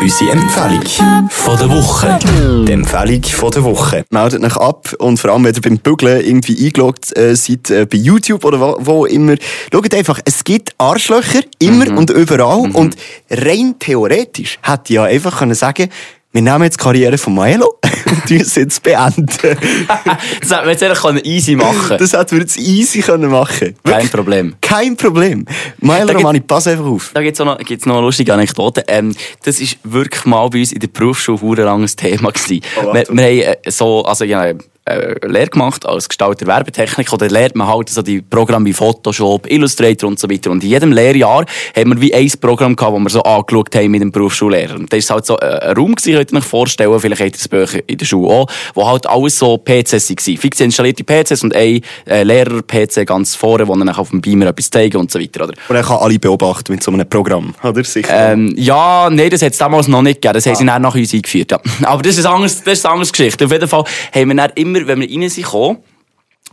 S2: Unsere Empfehlung von der Woche. Die Empfehlung von der Woche. Meldet euch ab und vor allem, wenn ihr beim Bügeln irgendwie eingeloggt äh, seid, äh, bei YouTube oder wo, wo immer, schaut einfach, es gibt Arschlöcher, immer und überall und rein theoretisch hätte ich ja einfach können sagen wir nehmen jetzt die Karriere von Maelo und uns jetzt beenden.
S3: das hätten wir jetzt eigentlich können easy machen
S2: Das hätten wir jetzt easy können machen
S3: Kein Problem.
S2: Kein Problem. Maelo
S3: Da gibt-
S2: Romani, pass einfach auf.
S3: Da gibt's auch noch, gibt's noch eine lustige Anekdote. Ähm, das ist wirklich mal bei uns in der Berufsschule ein langes Thema gewesen.
S2: Oh,
S3: wir, wir haben äh, so, also habe äh, Lehre gemacht als Gestalter Werbetechnik oder lernt man halt so die Programme wie Photoshop, Illustrator und so weiter. Und in jedem Lehrjahr haben wir wie ein Programm gehabt, das wir so angeschaut haben mit dem Berufsschullehrer. Und das ist halt so äh, ein Raum gewesen, könnt ihr euch vorstellen, vielleicht habt ihr das Bücher in der Schule auch, wo halt alles so PCs waren. Fix installierte PCs und ein äh, Lehrer-PC ganz vorne, wo dann auf dem Beamer etwas zeigen und so weiter, oder?
S2: Und er kann alle beobachten mit so einem Programm, oder? Sicher.
S3: Ähm, ja, nein, das hat es damals noch nicht gegeben. Das haben sie dann nach uns eingeführt. Ja. Aber ist, das ist eine andere Geschichte. Auf jeden Fall haben wir dann immer, wenn wir rein sind gekommen,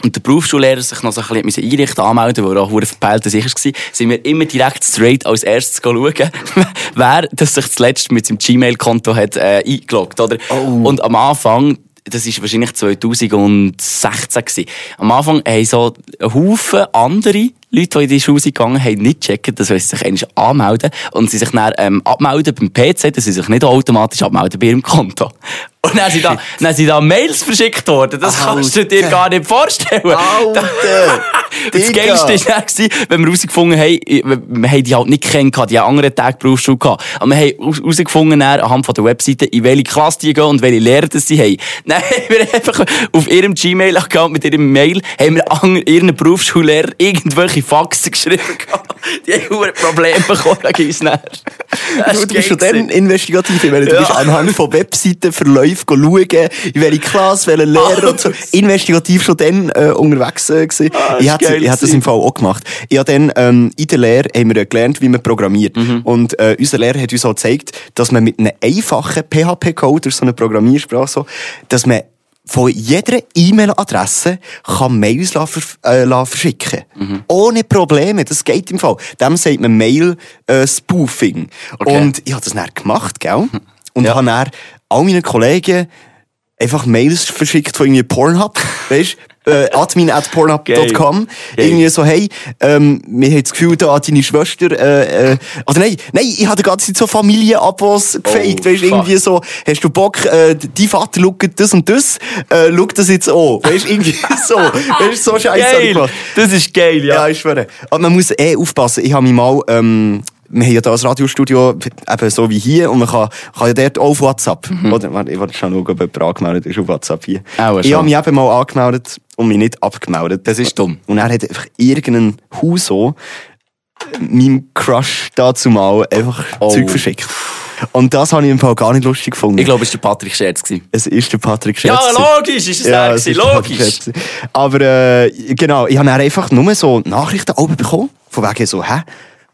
S3: und der Berufsschullehrer sich noch so ein bisschen einrichten anmelden, weil er auch verpeilt sicher war, sind wir immer direkt straight als erstes schauen, wer das sich zuletzt mit seinem Gmail-Konto hat äh, eingeloggt. Oder? Und am Anfang, das war wahrscheinlich 2016 gewesen. Am Anfang haben so ein Haufen andere Leute, die in die Schule gegangen haben, nicht gecheckt, dass sie sich eigentlich anmelden und sie sich dann ähm, abmelden beim PC, dass sie sich nicht automatisch abmelden bei ihrem Konto. Und dann sind da, dann sind da Mails verschickt worden. Das kannst du dir
S2: Alter.
S3: gar nicht vorstellen.
S2: Alter!
S3: Das. Geilste war dann, wenn wir herausgefunden haben, wir haben die halt nicht kennengelernt, die haben andere Tage Berufsschule gehabt. Aber wir haben herausgefunden anhand von der Webseite, in welche Klasse die gehen und welche Lehrer das sie haben. Dann haben wir einfach auf ihrem Gmail-Account mit ihrem Mail, haben wir an ihren Berufsschullehrer irgendwelche Faxen geschrieben. Die haben verdammt Probleme bekommen Das
S2: Du,
S3: ist
S2: du bist schon dann investigativ. Ich meine, du
S3: Ja.
S2: bist anhand von Webseitenverläufen schauen, in welche Klasse, welchen Lehrer und so. Investigativ schon dann äh, unterwegs äh, gewesen.
S3: Ah,
S2: ich hätte das im Fall auch gemacht. Ich habe dann, ähm, in der Lehre haben wir gelernt, wie man programmiert.
S3: Mhm.
S2: Und äh, unser Lehrer hat uns auch gezeigt, dass man mit einem einfachen PHP-Code, so einer Programmiersprache, so, dass man von jeder E-Mail-Adresse kann Mails ver äh, verschicken.
S3: Mhm.
S2: Ohne Probleme. Das geht im Fall. Dem sagt man Mail-Spoofing.
S3: Okay.
S2: Und ich habe das dann gemacht, gell? Und
S3: Ja.
S2: habe dann all meinen Kollegen einfach Mails verschickt von irgendwie Pornhub, weißt äh, admin at pornhub.com. Irgendwie so, hey, ähm, wir haben das Gefühl, da deine Schwester, äh, äh, oder nein, nein, ich hatte die ganze Zeit so Familienabos gefaked,
S3: Oh,
S2: weißt
S3: fuck.
S2: irgendwie so, hast du Bock, äh, dein Vater schaut das und das, äh, schau das jetzt an, weißt irgendwie so, weißt so Scheiße.
S3: Das ist geil,
S2: Ja,
S3: ja.
S2: ich schwöre. Aber man muss eh aufpassen. Ich habe mich mal, ähm, wir haben ja da ein Radiostudio, eben so wie hier, und man kann, kann ja dort auf WhatsApp. Oder, warte, ich wollte schon schauen, ob jemand angemeldet ist auf WhatsApp hier.
S3: Mhm. Auch
S2: ich habe mich eben mal angemeldet und mich nicht abgemeldet.
S3: Das ist dumm.
S2: Und er hat einfach irgendein Huso meinem Crush dazu mal einfach
S3: Oh.
S2: Zeug verschickt. Und das habe ich im Fall gar nicht lustig gefunden.
S3: Ich glaube, es war der Patrick Scherz. gewesen.
S2: es ist der Patrick Scherz.
S3: Ja, logisch, ist es er
S2: es ist
S3: logisch.
S2: Aber äh, genau, ich habe einfach nur so Nachrichten oben bekommen, von wegen so, hä?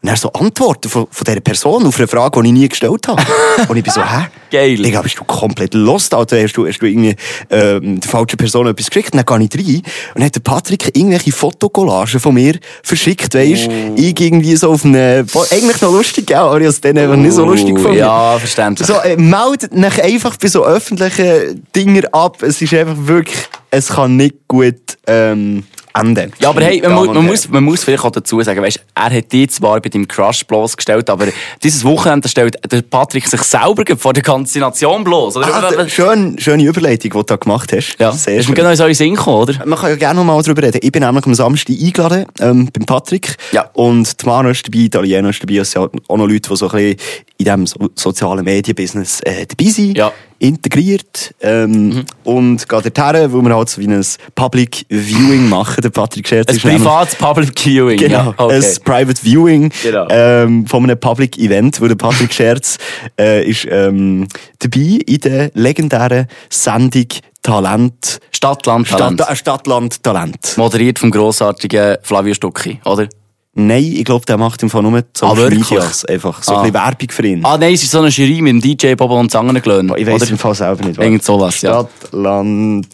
S2: Und dann so Antworten von, von dieser Person auf eine Frage, die ich nie gestellt habe. Und ich bin so, hä?
S3: Geil.
S2: Glaube, bist du komplett lost, Alter. Hast du, hast du irgendwie ähm, der falschen Person etwas geschickt? Dann gehe ich rein. Und dann hat der Patrick irgendwelche Fotokollagen von mir verschickt, weisst
S3: Oh.
S2: Ich irgendwie so auf eine... Eigentlich noch lustig, gell? Aber ich habe es dann einfach nicht so lustig gefunden.
S3: Ja, verständlich.
S2: So, äh, meldet euch einfach bei so öffentlichen Dingen ab. Es ist einfach wirklich, es kann nicht gut ähm, enden.
S3: Ja, aber hey, man, man,
S2: Herren.
S3: muss, man muss vielleicht auch dazu sagen, weißt, er hat die zwar bei deinem Crush bloßgestellt, aber dieses Wochenende stellt der Patrick sich selber vor der ganzen Nation bloß. Oder?
S2: Ah, schön, schöne Überleitung, die du da gemacht hast.
S3: ja,
S2: Sehr
S3: ist mir genau so in Sinn gekommen, oder?
S2: Man kann ja gerne noch mal darüber reden. Ich bin nämlich am Samstag eingeladen ähm, beim Patrick.
S3: Ja.
S2: Und die Manu ist dabei, die Italiener ist dabei. Es sind auch noch Leute, die so ein bisschen in diesem so sozialen Medien-Business äh, dabei sind.
S3: Ja.
S2: Integriert. Ähm, Und geht dorthin, wo wir halt so wie ein Public Viewing machen. Der Patrick Scherz
S3: Ein privates Public Viewing.
S2: Genau,
S3: Ja, okay.
S2: ein Private Viewing
S3: Genau.
S2: ähm, von einem Public Event, wo der Patrick Scherz äh, ist ähm, dabei in der legendären Sendung Talent.
S3: Stadtland Talent.
S2: Stadt, Stadtland Talent.
S3: Moderiert vom grossartigen Flavio Stucki, oder?
S2: Nein, ich glaube, der macht im Fall nur Social
S3: wirklich?
S2: Medias. Einfach so
S3: Ah.
S2: ein bisschen Werbung für ihn.
S3: Ah, nein, es ist so eine Jury mit dem DJ Bobo und Zangenglöhn.
S2: ich weiß im Fall selber nicht.
S3: Irgend sowas, ja.
S2: Stadtland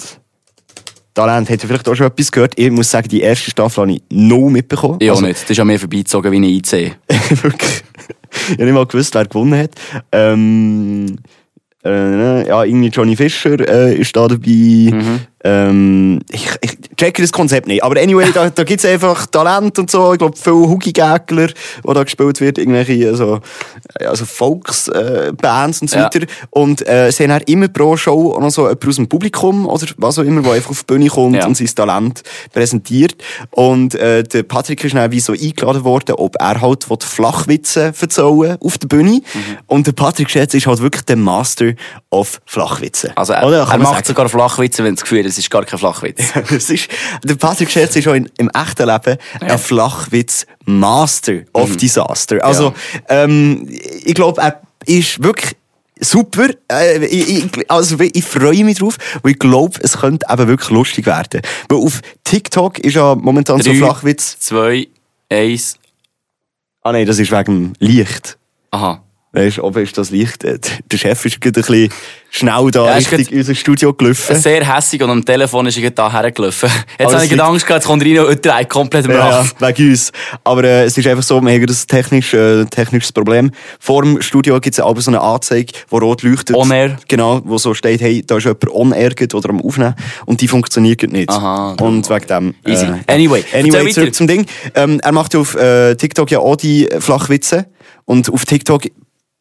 S2: Talent. Ihr vielleicht auch schon etwas gehört? Ich muss sagen, die erste Staffel habe ich noch mitbekommen.
S3: Ich auch
S2: Also,
S3: nicht. Das ist an mir vorbeizogen wie ein IC.
S2: Wirklich. Ich habe nicht mal gewusst, wer gewonnen hat. Ähm, äh, ja, irgendwie Johnny Fischer äh, ist da dabei.
S3: Mhm.
S2: Ähm, ich, ich checke das Konzept nicht. Aber anyway, da, da gibt es einfach Talent und so. Ich glaube, viele Hoogie-Gäckler, die da gespielt wird. Irgendwelche also, also Volksbands äh, Bands und so
S3: Ja.
S2: weiter. Und äh, sie haben dann immer pro Show auch noch so jemand aus dem Publikum oder was auch immer, der einfach auf die Bühne kommt
S3: Ja.
S2: und sein Talent präsentiert. Und äh, der Patrick ist dann wie so eingeladen worden, ob er halt Flachwitze erzählen auf der Bühne.
S3: Mhm.
S2: Und der Patrick Schätz ist halt wirklich der Master of Flachwitze.
S3: Also er, er macht sogar Flachwitze, wenn das Gefühl es ist gar kein Flachwitz.
S2: Es ist, der Patrick Scherz ist auch in, im echten Leben ein Flachwitz-Master of
S3: Mhm.
S2: Disaster. Also, ähm, ich glaube, er ist wirklich super. Äh, ich, ich, also, ich freue mich drauf, weil ich glaube, es könnte eben wirklich lustig werden. Weil auf TikTok ist ja momentan so
S3: Drei.
S2: Flachwitz.
S3: Zwei, eins,
S2: Ah nein, das ist wegen Licht.
S3: aha.
S2: Weißt du, ob ist das Licht? Äh, Der Chef ist gerade ein bisschen schnell da
S3: Ja,
S2: Richtung
S3: gerade-
S2: unser Studio gelaufen.
S3: Sehr hässig und am Telefon ist er gerade da hergelaufen. Jetzt
S2: Aber
S3: habe ich Angst gehabt, jetzt kommt Rino und dreht komplett im
S2: Ja, ja,
S3: Rach.
S2: wegen uns. Aber äh, es ist einfach so, wir haben ein technisch, äh, technisches Problem. Vor dem Studio gibt es aber so eine Anzeige, die rot leuchtet.
S3: On air.
S2: Genau, wo so steht, hey, da ist jemand on air oder am Aufnehmen. Und die funktioniert nicht.
S3: Aha.
S2: Und wegen dem... äh,
S3: Easy. Anyway, erzähl
S2: anyway
S3: weiter.
S2: zurück zum Ding. Ähm, er macht auf äh, TikTok ja auch die äh, Flachwitze. Und auf TikTok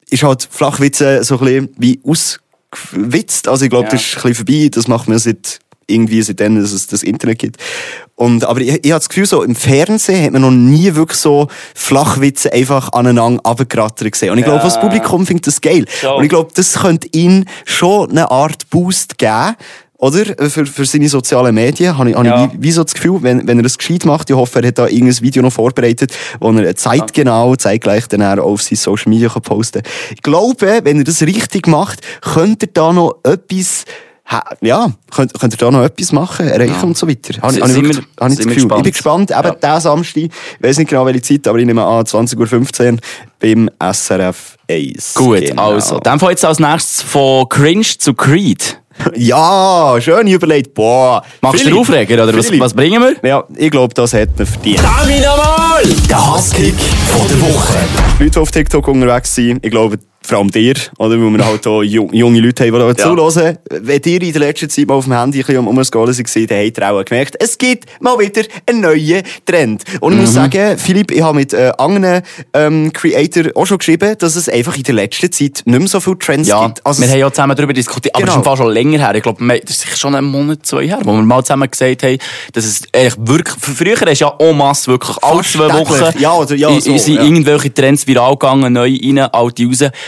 S2: ist halt Flachwitze so ein bisschen wie ausgewitzt. Also ich glaube,
S3: Ja.
S2: das ist ein bisschen vorbei. Das macht man seit irgendwie seitdem, dass es das Internet gibt. Und, aber ich, ich habe das Gefühl, so im Fernsehen hat man noch nie wirklich so Flachwitze einfach aneinander runtergerattert gesehen. Und ich glaube,
S3: Ja.
S2: das Publikum findet das geil.
S3: Schon.
S2: Und ich glaube, das könnte ihm schon eine Art Boost geben. Oder? Für, für seine sozialen Medien habe ich, habe
S3: Ja.
S2: ich wie, so das Gefühl, wenn, wenn er das gescheit macht, ich hoffe, er hat da irgendein Video noch vorbereitet, wo er zeitgenau, zeitgleich dann auch auf seine Social Media kann posten kann. Ich glaube, wenn er das richtig macht, könnte er da noch etwas, ja, könnte, könnte er da noch etwas machen, erreichen und so weiter. Habe, ich- habe ich, wirklich,
S3: wir-
S2: habe ich das Gefühl. Ich bin gespannt, eben
S3: Ja.
S2: diesen Samstag, ich weiß nicht genau welche Zeit, aber ich nehme an, 20.15 Uhr beim SRF 1.
S3: Gut,
S2: Genau.
S3: also. Dann fällt jetzt als nächstes von Cringe zu Creed.
S2: Ja, schön überlegt. Boah.
S3: Machst du den
S2: Philipp,
S3: Aufreger, oder was, was bringen wir?
S2: Ja, ich glaube, das hat man verdient.
S3: Sag mich nochmal!
S1: Der Hasskick von der Woche.
S2: Leute, die auf TikTok unterwegs sind, ich glaube, vor allem dir, oder? Weil wir halt auch ju- junge Leute haben, die da zuhören. Wenn ihr in der letzten Zeit mal auf dem Handy ein bisschen um, das Scrollen seid, dann habt ihr auch gemerkt, es gibt mal wieder einen neuen Trend. Und ich muss sagen, Philipp, ich habe mit äh, anderen ähm, Creator auch schon geschrieben, dass es einfach in der letzten Zeit nicht mehr so viele Trends
S3: Ja,
S2: gibt. Also
S3: wir haben ja zusammen darüber diskutiert, aber
S2: Genau.
S3: das ist im Fall schon länger her. Ich glaube, das ist schon einen Monat, zwei her, wo wir mal zusammen gesagt haben, dass es eigentlich wirklich, früher ist ja en masse wirklich alle zwei. Wochen
S2: Ja, oder- ja, so,
S3: sind
S2: ja.
S3: irgendwelche Trends viral gegangen, neu rein, alte raus.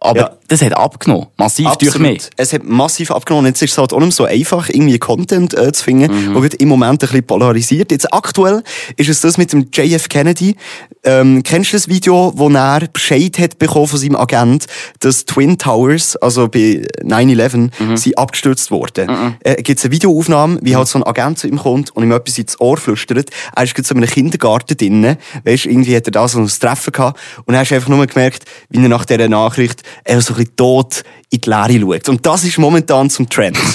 S3: Aber
S2: Ja.
S3: das hat abgenommen. Massiv durch mich.
S2: Es hat massiv abgenommen. Jetzt ist es halt auch nicht so einfach, irgendwie Content äh, zu finden,
S3: Mhm.
S2: gerade im Moment ein bisschen polarisiert. Jetzt aktuell ist es das mit dem JF Kennedy. Ähm, kennst du das Video, wo er Bescheid hat bekommen von seinem Agent, dass Twin Towers, also bei 9-11,
S3: Mhm.
S2: sind abgestürzt worden? Äh, Gibt es eine Videoaufnahme, wie halt so ein Agent zu ihm kommt und ihm etwas ins Ohr flüstert. Er ist gerade so in einem Kindergarten drinnen. Weißt, irgendwie hat er da so ein Treffen gehabt. Und er hast einfach nur gemerkt, wie er nach dieser Nachricht einfach so ein bisschen tot in die Leere schaut. Und das ist momentan zum Trend.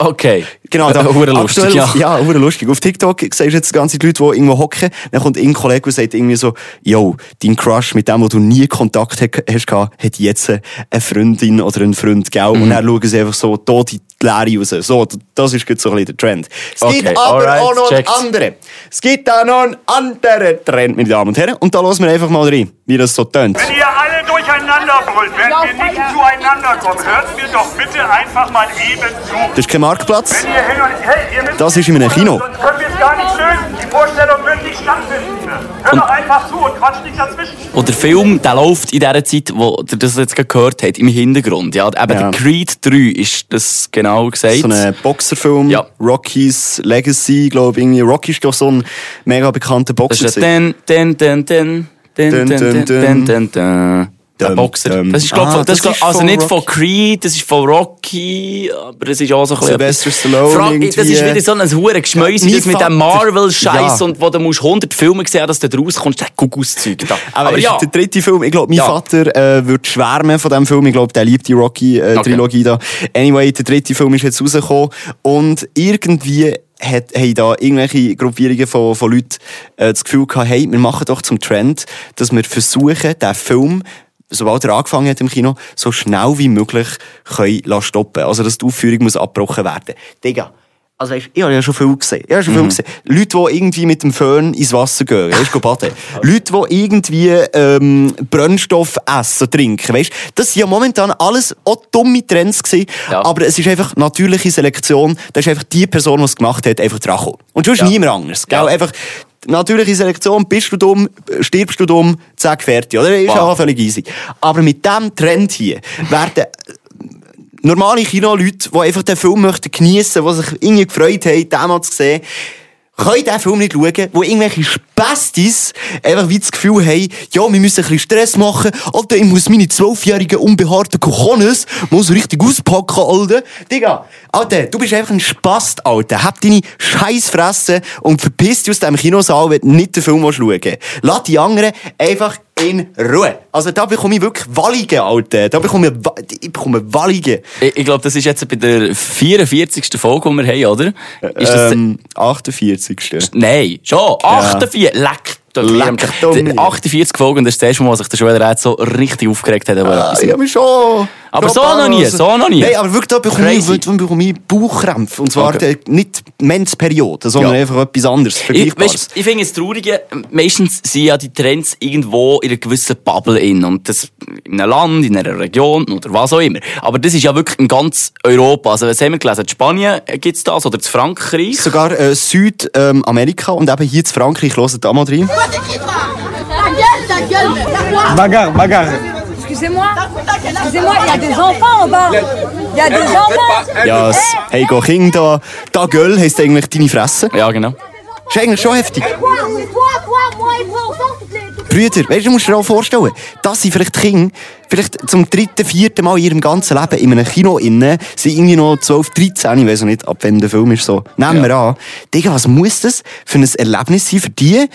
S3: Okay.
S2: Genau, da,
S3: Äh, lustig,
S2: aktuell
S3: ja.
S2: auf- Ja, lustig. Auf TikTok siehst du jetzt ganz viele Leute, die irgendwo hocken. Dann kommt ein Kollege und sagt irgendwie so, yo, dein Crush mit dem, wo du nie Kontakt hast gehabt, hat jetzt eine Freundin oder einen Freund, gell?
S3: Mhm.
S2: Und dann schauen sie einfach so tot in die Leere raus. So, das ist jetzt so ein bisschen der Trend. Es
S3: Okay,
S2: gibt aber
S3: alright,
S2: auch noch
S3: check's.
S2: einen anderen. Es gibt auch noch einen anderen Trend, meine Damen und Herren. Und da hören wir einfach mal rein, wie das so tönt.
S4: Wenn ihr alle durcheinander brüllt, werden wir nicht zueinander kommen. Hört mir doch bitte einfach mal eben zu.
S2: Das ist kein Marktplatz.
S4: Wenn ihr hin und hey, ihr
S2: Das ist in einem Kino.
S4: Sonst können wir es gar nicht lösen. Die Vorstellung wird nicht stattfinden. Hör doch einfach zu und quatsch nicht dazwischen.
S3: Und der Film, der läuft in der Zeit, wo ihr das jetzt gerade gehört habt, im Hintergrund. Ja, eben
S2: Ja.
S3: der Creed 3 ist das genau gesagt.
S2: So ein Boxerfilm,
S3: Ja.
S2: Rocky's Legacy, glaube ich. irgendwie. Rocky ist doch so ein mega bekannter Boxer.
S3: Das ist den, den, den, den, den, den, den, den, den, den. Der
S2: Dum,
S3: Boxer.
S2: dum.
S3: Das ist, glaub,
S2: Ah,
S3: von, das
S2: das
S3: ist, also
S2: von
S3: nicht von
S2: Rocky.
S3: Creed, das ist von Rocky, aber es ist auch so ein bisschen...
S2: Sylvester Stallone
S3: Frag, das ist wieder so ein hure Geschmäus,
S2: Mein
S3: das mit dem Marvel-Scheiß
S2: Ja.
S3: und wo du musst 100 Filme sehen, dass du da rauskommst, das Gugus-Zeug da.
S2: Aber,
S3: Aber ja,
S2: der dritte Film, ich glaube, mein
S3: Ja.
S2: Vater äh, würde schwärmen von diesem Film. Ich glaube, der liebt die Rocky-Trilogie da. Anyway, der dritte Film ist jetzt rausgekommen und irgendwie hat, haben da irgendwelche Gruppierungen von, von Leuten äh, das Gefühl gehabt, hey, wir machen doch zum Trend, dass wir versuchen, den Film sobald er angefangen hat im Kino, so schnell wie möglich können stoppen. Also, dass die Aufführung muss abgebrochen werden. Digga. Also, weißt, ich habe ja schon viel gesehen. Ich habe schon viel gesehen. Leute, die irgendwie mit dem Föhn ins Wasser gehen, weißt, gehen baden. Leute, die irgendwie, ähm, Brennstoff essen, trinken, weißt. Das sind ja momentan alles auch dumme Trends gewesen.
S3: Ja.
S2: Aber es ist einfach natürliche Selektion. Das ist einfach die Person, die es gemacht hat, einfach gekommen. Und sonst
S3: Ja.
S2: niemand anderes, gell?
S3: Ja.
S2: Einfach, natürliche Selektion, bist du dumm, stirbst du dumm, zack, fertig, oder? Ist
S3: Wow.
S2: auch völlig easy. Aber mit diesem Trend hier werden normale Kino-Leute, die einfach den Film möchten geniessen, die sich irgendwie gefreut haben, den mal zu sehen, können diesen Film nicht schauen, wo irgendwelche Spastis einfach wie das Gefühl haben, ja, wir müssen ein bisschen Stress machen, Alter, ich muss meine zwölfjährigen unbehaarten Cojones muss richtig auspacken, Alter. Digga, Alter, du bist einfach ein Spast, Alter. Hab deine Scheissfresse und verpiss dich aus diesem Kinosaal, wenn du nicht den Film schauen willst. Lass die anderen einfach in Ruhe. Also da bekomme ich wirklich Wallige, Alter. Da bekomme ich, ich bekomme Wallige.
S3: ich, ich glaube, das ist jetzt bei der 44. Folge, die wir haben, oder? Ist das,
S2: ähm, 48.
S3: Nein, schon. 48. Leck. doch,
S2: Leck
S3: ich-
S2: mir.
S3: 48 Folgen und das ist das erste Mal, was sich der Schweder so richtig aufgeregt hat.
S2: Ah, ich habe mich schon.
S3: Aber so noch nie, so noch nie.
S2: Nein, aber wirklich, da bekomme ich,
S3: Crazy.
S2: da bekomme ich Bauchkrämpfe. Und zwar
S3: Okay.
S2: nicht Mensperiode, sondern
S3: Ja.
S2: einfach etwas anderes,
S3: ich,
S2: Vergleichbares.
S3: weißt, ich finde es Traurige, meistens sind ja die Trends irgendwo in einer gewissen Bubble in. Und das in einem Land, in einer Region oder was auch immer. Aber das ist ja wirklich in ganz Europa. Also, was haben wir gelesen? In Spanien gibt's das oder in Frankreich?
S2: Sogar äh, Südamerika und eben hier in Frankreich, hört da mal
S5: gueule
S6: Bagarre, bagarre.
S5: Excusez-moi, excusez-moi, il y a des enfants en bas. Il y a des enfants.
S2: Ja, es, hey, go King da. Da Göll heisst eigentlich deine Fresse.
S3: Ja, genau.
S2: Ist eigentlich schon heftig. Brüder, weißt du, du musst dir auch vorstellen, das sind vielleicht Kinder, vielleicht zum dritten, vierten Mal in ihrem ganzen Leben in einem Kino innen, sind irgendwie noch 12, 13, ich weiß nicht, ab wann der Film ist so. Nehmen wir an. Digga, was muss das für ein Erlebnis sein für die?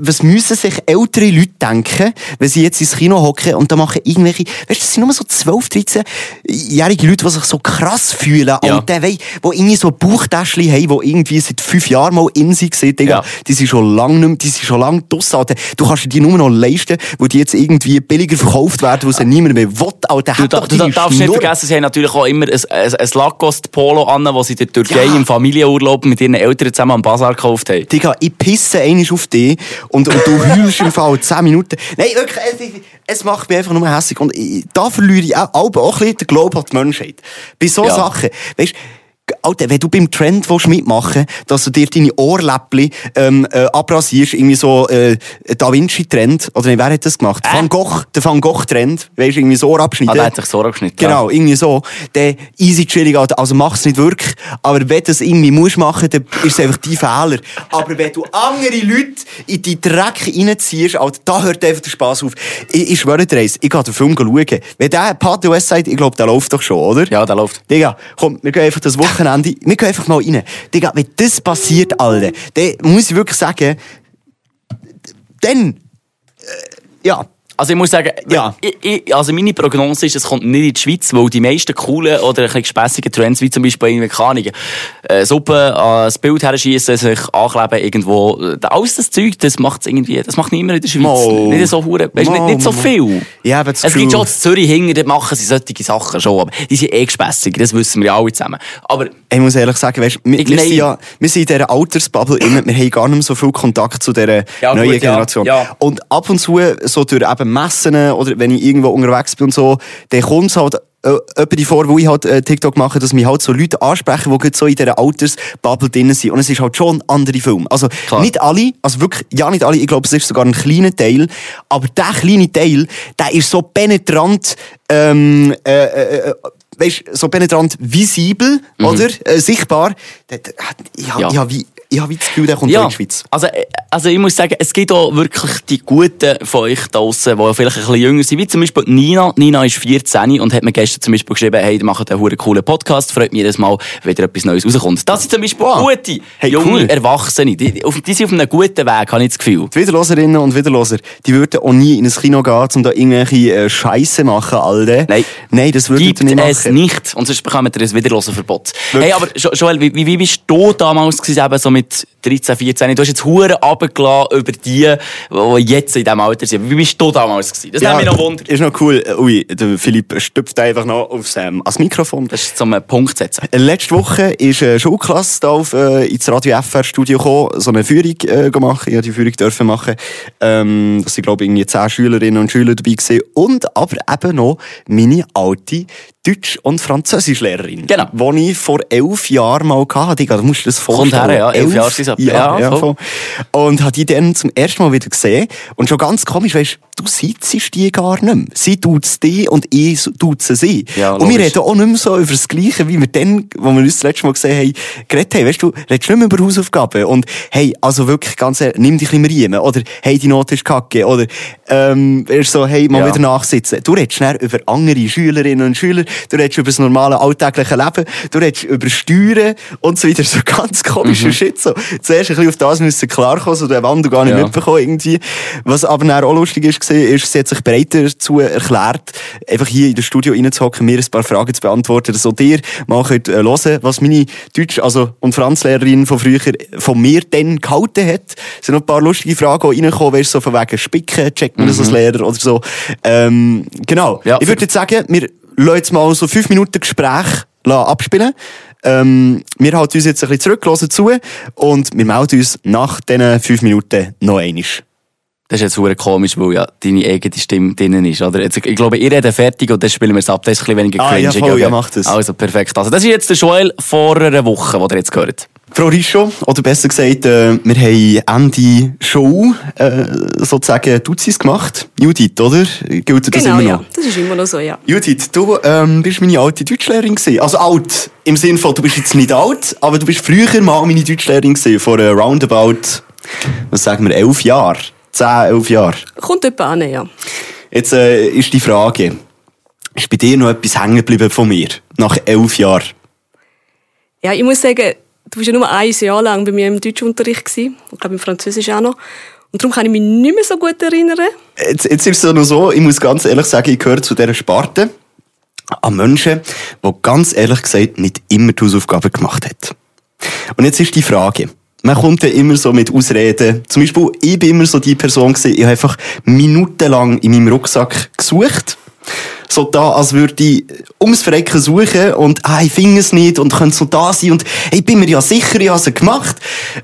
S2: Was müssen sich ältere Leute denken, wenn sie jetzt ins Kino hocken und da machen irgendwelche, weißt du, das sind nur so 12, 13-jährige Leute, die sich so krass fühlen,
S3: Ja.
S2: und der, die irgendwie so Bauchtäschchen haben, die irgendwie seit fünf Jahren mal in sich sind, Digga,
S3: Ja.
S2: die sind schon lange nicht mehr, die sind schon lange draussen. Du kannst dir die nur noch leisten, wo die jetzt irgendwie billiger verkauft werden, wo sie niemand mehr will, Alter.
S3: Du,
S2: doch
S3: du
S2: deine
S3: darfst nicht
S2: Schnurr.
S3: vergessen, sie haben natürlich auch immer ein, ein, ein Lacoste-Polo an, das sie in der Türkei
S2: Ja.
S3: im Familienurlaub mit ihren Eltern zusammen am Bazar gekauft haben.
S2: Digga, ich pisse einmal auf dich und, und du heulst im Fall 10 Minuten. Nein, wirklich, es, es macht mich einfach nur hässlich. Und ich, da verliere ich auch, auch ein bisschen den Glauben an die Menschheit. Bei so
S3: Ja.
S2: Sachen, weißt Alter, wenn du beim Trend willst mitmachen dass du dir deine Ohrläppchen ähm, äh, abrasierst, irgendwie so äh, Da Vinci-Trend, oder nicht, wer hat das gemacht? Van Gogh, der Van Gogh-Trend, weißt du, irgendwie so Ohr abschneiden.
S3: Ah, der hat sich so abgeschnitten.
S2: Genau, irgendwie so. Der easy chillig, also mach's nicht wirklich. Aber wenn du das irgendwie musst machen, dann ist es einfach dein Fehler. Aber wenn du andere Leute in die Dreck reinziehst, Alter, da hört einfach der Spass auf. Ich, ich schwöre dir eins, ich gehe den Film schauen. Wenn der Party Westside, ich glaube, der läuft doch schon, oder?
S3: Ja, der läuft.
S2: Digga, komm, wir gehen einfach das Wochenende, wir gehen einfach mal rein. Digga, wenn das passiert, Alter, dann muss ich wirklich sagen, dann, äh, ja,
S3: Also ich muss sagen,
S2: Ja.
S3: ich, ich, also meine Prognose ist, es kommt nicht in die Schweiz, weil die meisten coolen oder ein bisschen gespässigen Trends, wie zum Beispiel keine Ahnung, äh, Suppe, äh, das Bild herschießen, sich ankleben irgendwo, äh, alles das Zeug, das macht's irgendwie, das macht niemand in der Schweiz.
S2: Mo.
S3: Nicht so hure, weißt, nicht, nicht so viel.
S2: Habe das
S3: es gibt schon in Zürich hinten, dort machen sie solche Sachen schon, aber die sind eh gespässig, das wissen wir ja alle zusammen. Aber
S2: Ich muss ehrlich sagen, weißt, wir, wir, sind ja, wir sind in dieser Altersbubble innen, wir haben gar nicht so viel Kontakt zu dieser
S3: Ja,
S2: neuen
S3: gut, ja,
S2: Generation.
S3: ja.
S2: Und ab und zu, so durch eben Messen oder wenn ich irgendwo unterwegs bin und so, dann kommt es halt äh, jemand vor, wo ich halt äh, TikTok mache, dass mich halt so Leute ansprechen, die so in dieser Altersbubble drin sind. Und es ist halt schon ein anderer Film. Also
S3: Klar.
S2: nicht alle, also wirklich, ja nicht alle, ich glaube, es ist sogar ein kleiner Teil, aber der kleine Teil, der ist so penetrant, ähm, äh, äh, äh, weißt, so penetrant visibel, oder? Äh, sichtbar. Ich habe
S3: Mhm. Ja.
S2: hab wie, ich hab wie das Gefühl, der kommt
S3: ja,
S2: in die Schweiz.
S3: also, äh, also ich muss sagen, es gibt auch wirklich die Guten von euch da draussen, die vielleicht ein bisschen jünger sind, wie zum Beispiel Nina. Nina ist 14 und hat mir gestern zum Beispiel geschrieben, hey, die machen einen coolen Podcast, freut mich jedes Mal, wenn wieder etwas Neues rauskommt. Das sind zum Beispiel
S2: Wow.
S3: gute,
S2: Hey,
S3: junge
S2: cool.
S3: Erwachsene. Die, auf, die sind auf einem guten Weg, habe ich das Gefühl.
S2: Die Wiederloserinnen und Wiederloser, die würden auch nie in ein Kino gehen, um da irgendwelche äh, Scheiße machen, Alter.
S3: Nein.
S2: Nein, das würden sie nicht machen.
S3: es nicht. Und sonst bekommt ihr ein Wiederlosenverbot.
S2: Wirklich?
S3: Hey, aber Jo- Joel, wie, wie, wie bist du damals gewesen, eben so mit mit 13, 14? Du hast jetzt Huren runtergelassen über die, die jetzt in diesem Alter sind. Wie bist du damals gewesen? Das nimmt mich noch Wunder.
S2: Ist noch cool. Äh, Ui, der Philipp stüpft einfach noch aufs, ähm, ans Mikrofon.
S3: Das ist zum Punkt setzen.
S2: Letzte Woche ist eine Schulklasse da auf, äh, ins Radio FR Studio gekommen, so eine Führung äh, gemacht. Ich durfte die Führung dürfen machen. Ähm, das sind, glaube ich, irgendwie zehn Schülerinnen und Schüler dabei gewesen. Und aber eben noch meine alte Deutsch- und Französischlehrerin.
S3: Genau.
S2: Die ich vor elf Jahren mal hatte. Du musst das vorstellen.
S3: her, ja. Elf Jahre etwa.
S2: Ja,
S3: Ja, voll.
S2: voll. Und hat die dann zum ersten Mal wieder gesehen. Und schon ganz komisch, weißt du, sitzt die gar nicht mehr. Sie tut die und ich tut sie.
S3: Ja,
S2: und wir reden auch nicht mehr so über das Gleiche, wie wir dann, wo wir uns das letzte Mal gesehen haben, geredet haben. Weißt du, redest nicht mehr über Hausaufgaben. Und hey, also wirklich ganz ehrlich, nimm dich ein bisschen Riemen. Oder hey, die Note ist kacke. Oder ähm, so, hey, mal
S3: Ja.
S2: wieder nachsitzen. Du redest schnell über andere Schülerinnen und Schüler. Du redest über das normale alltägliche Leben. Du redest über Steuern und so weiter. So ganz komischer
S3: Mhm.
S2: Shit. So. Zuerst ein bisschen auf das müssen klarkommen, so den Wandel gar nicht
S3: Ja.
S2: mitbekommen irgendwie. Was aber dann auch lustig ist, ist, sie hat sich bereit dazu erklärt, einfach hier in das Studio reinzuhocken, mir ein paar Fragen zu beantworten, dass auch dir mal könnt, äh, hören was meine Deutsch- also, und Franzlehrerin von früher von mir dann gehalten hat. Es sind noch ein paar lustige Fragen auch reingekommen, weißt, du, so von wegen Spicken, checkt man das als Lehrer oder so. Ähm, genau.
S3: Ja,
S2: ich würde jetzt sagen, wir lassen jetzt mal so fünf Minuten Gespräch abspielen. Ähm, wir halten uns jetzt ein bisschen zurück, hören zu und wir melden uns nach diesen fünf Minuten noch einmal.
S3: Das ist jetzt verdammt komisch, weil ja deine eigene Stimme drinnen ist, oder? Jetzt, ich glaube, ihr redet fertig und dann spielen wir es ab. Das ist ein bisschen weniger
S2: Ah,
S3: cringe.
S2: ja, voll, ja, mach das.
S3: Also, perfekt. Also, das ist jetzt der Joel vor einer Woche, den ihr jetzt gehört.
S2: Frau Richo, oder besser gesagt, äh, wir haben Ende Show äh, sozusagen Duzis gemacht. Judith, oder? Gilt das
S6: Genau,
S2: immer
S6: ja.
S2: noch?
S6: Das ist immer noch so, ja.
S2: Judith, du ähm, bist meine alte Deutschlehrerin gewesen. Also alt, im Sinne von, du bist jetzt nicht alt, aber du bist früher mal meine Deutschlehrerin gewesen, vor äh, roundabout, was sagen wir, elf Jahren. Zehn, elf Jahre.
S6: Kommt jemand an, ja.
S2: Jetzt äh, ist die Frage, ist bei dir noch etwas hängen geblieben von mir? Nach elf Jahren?
S6: Ja, ich muss sagen, du warst ja nur ein Jahr lang bei mir im Deutschunterricht gewesen. Und glaube im Französisch auch noch. Und darum kann ich mich nicht mehr so gut erinnern.
S2: Jetzt, jetzt ist es noch so, ich muss ganz ehrlich sagen, ich gehöre zu dieser Sparte an Menschen, die ganz ehrlich gesagt nicht immer die Hausaufgaben gemacht hat. Und jetzt ist die Frage, man kommt ja immer so mit Ausreden. Zum Beispiel, ich bin immer so die Person gewesen, ich habe einfach minutenlang in meinem Rucksack gesucht. So da, als würde ich ums Verrecken suchen und ah, ich finde es nicht und könnte so da sein und hey, ich bin mir ja sicher, ich habe es gemacht.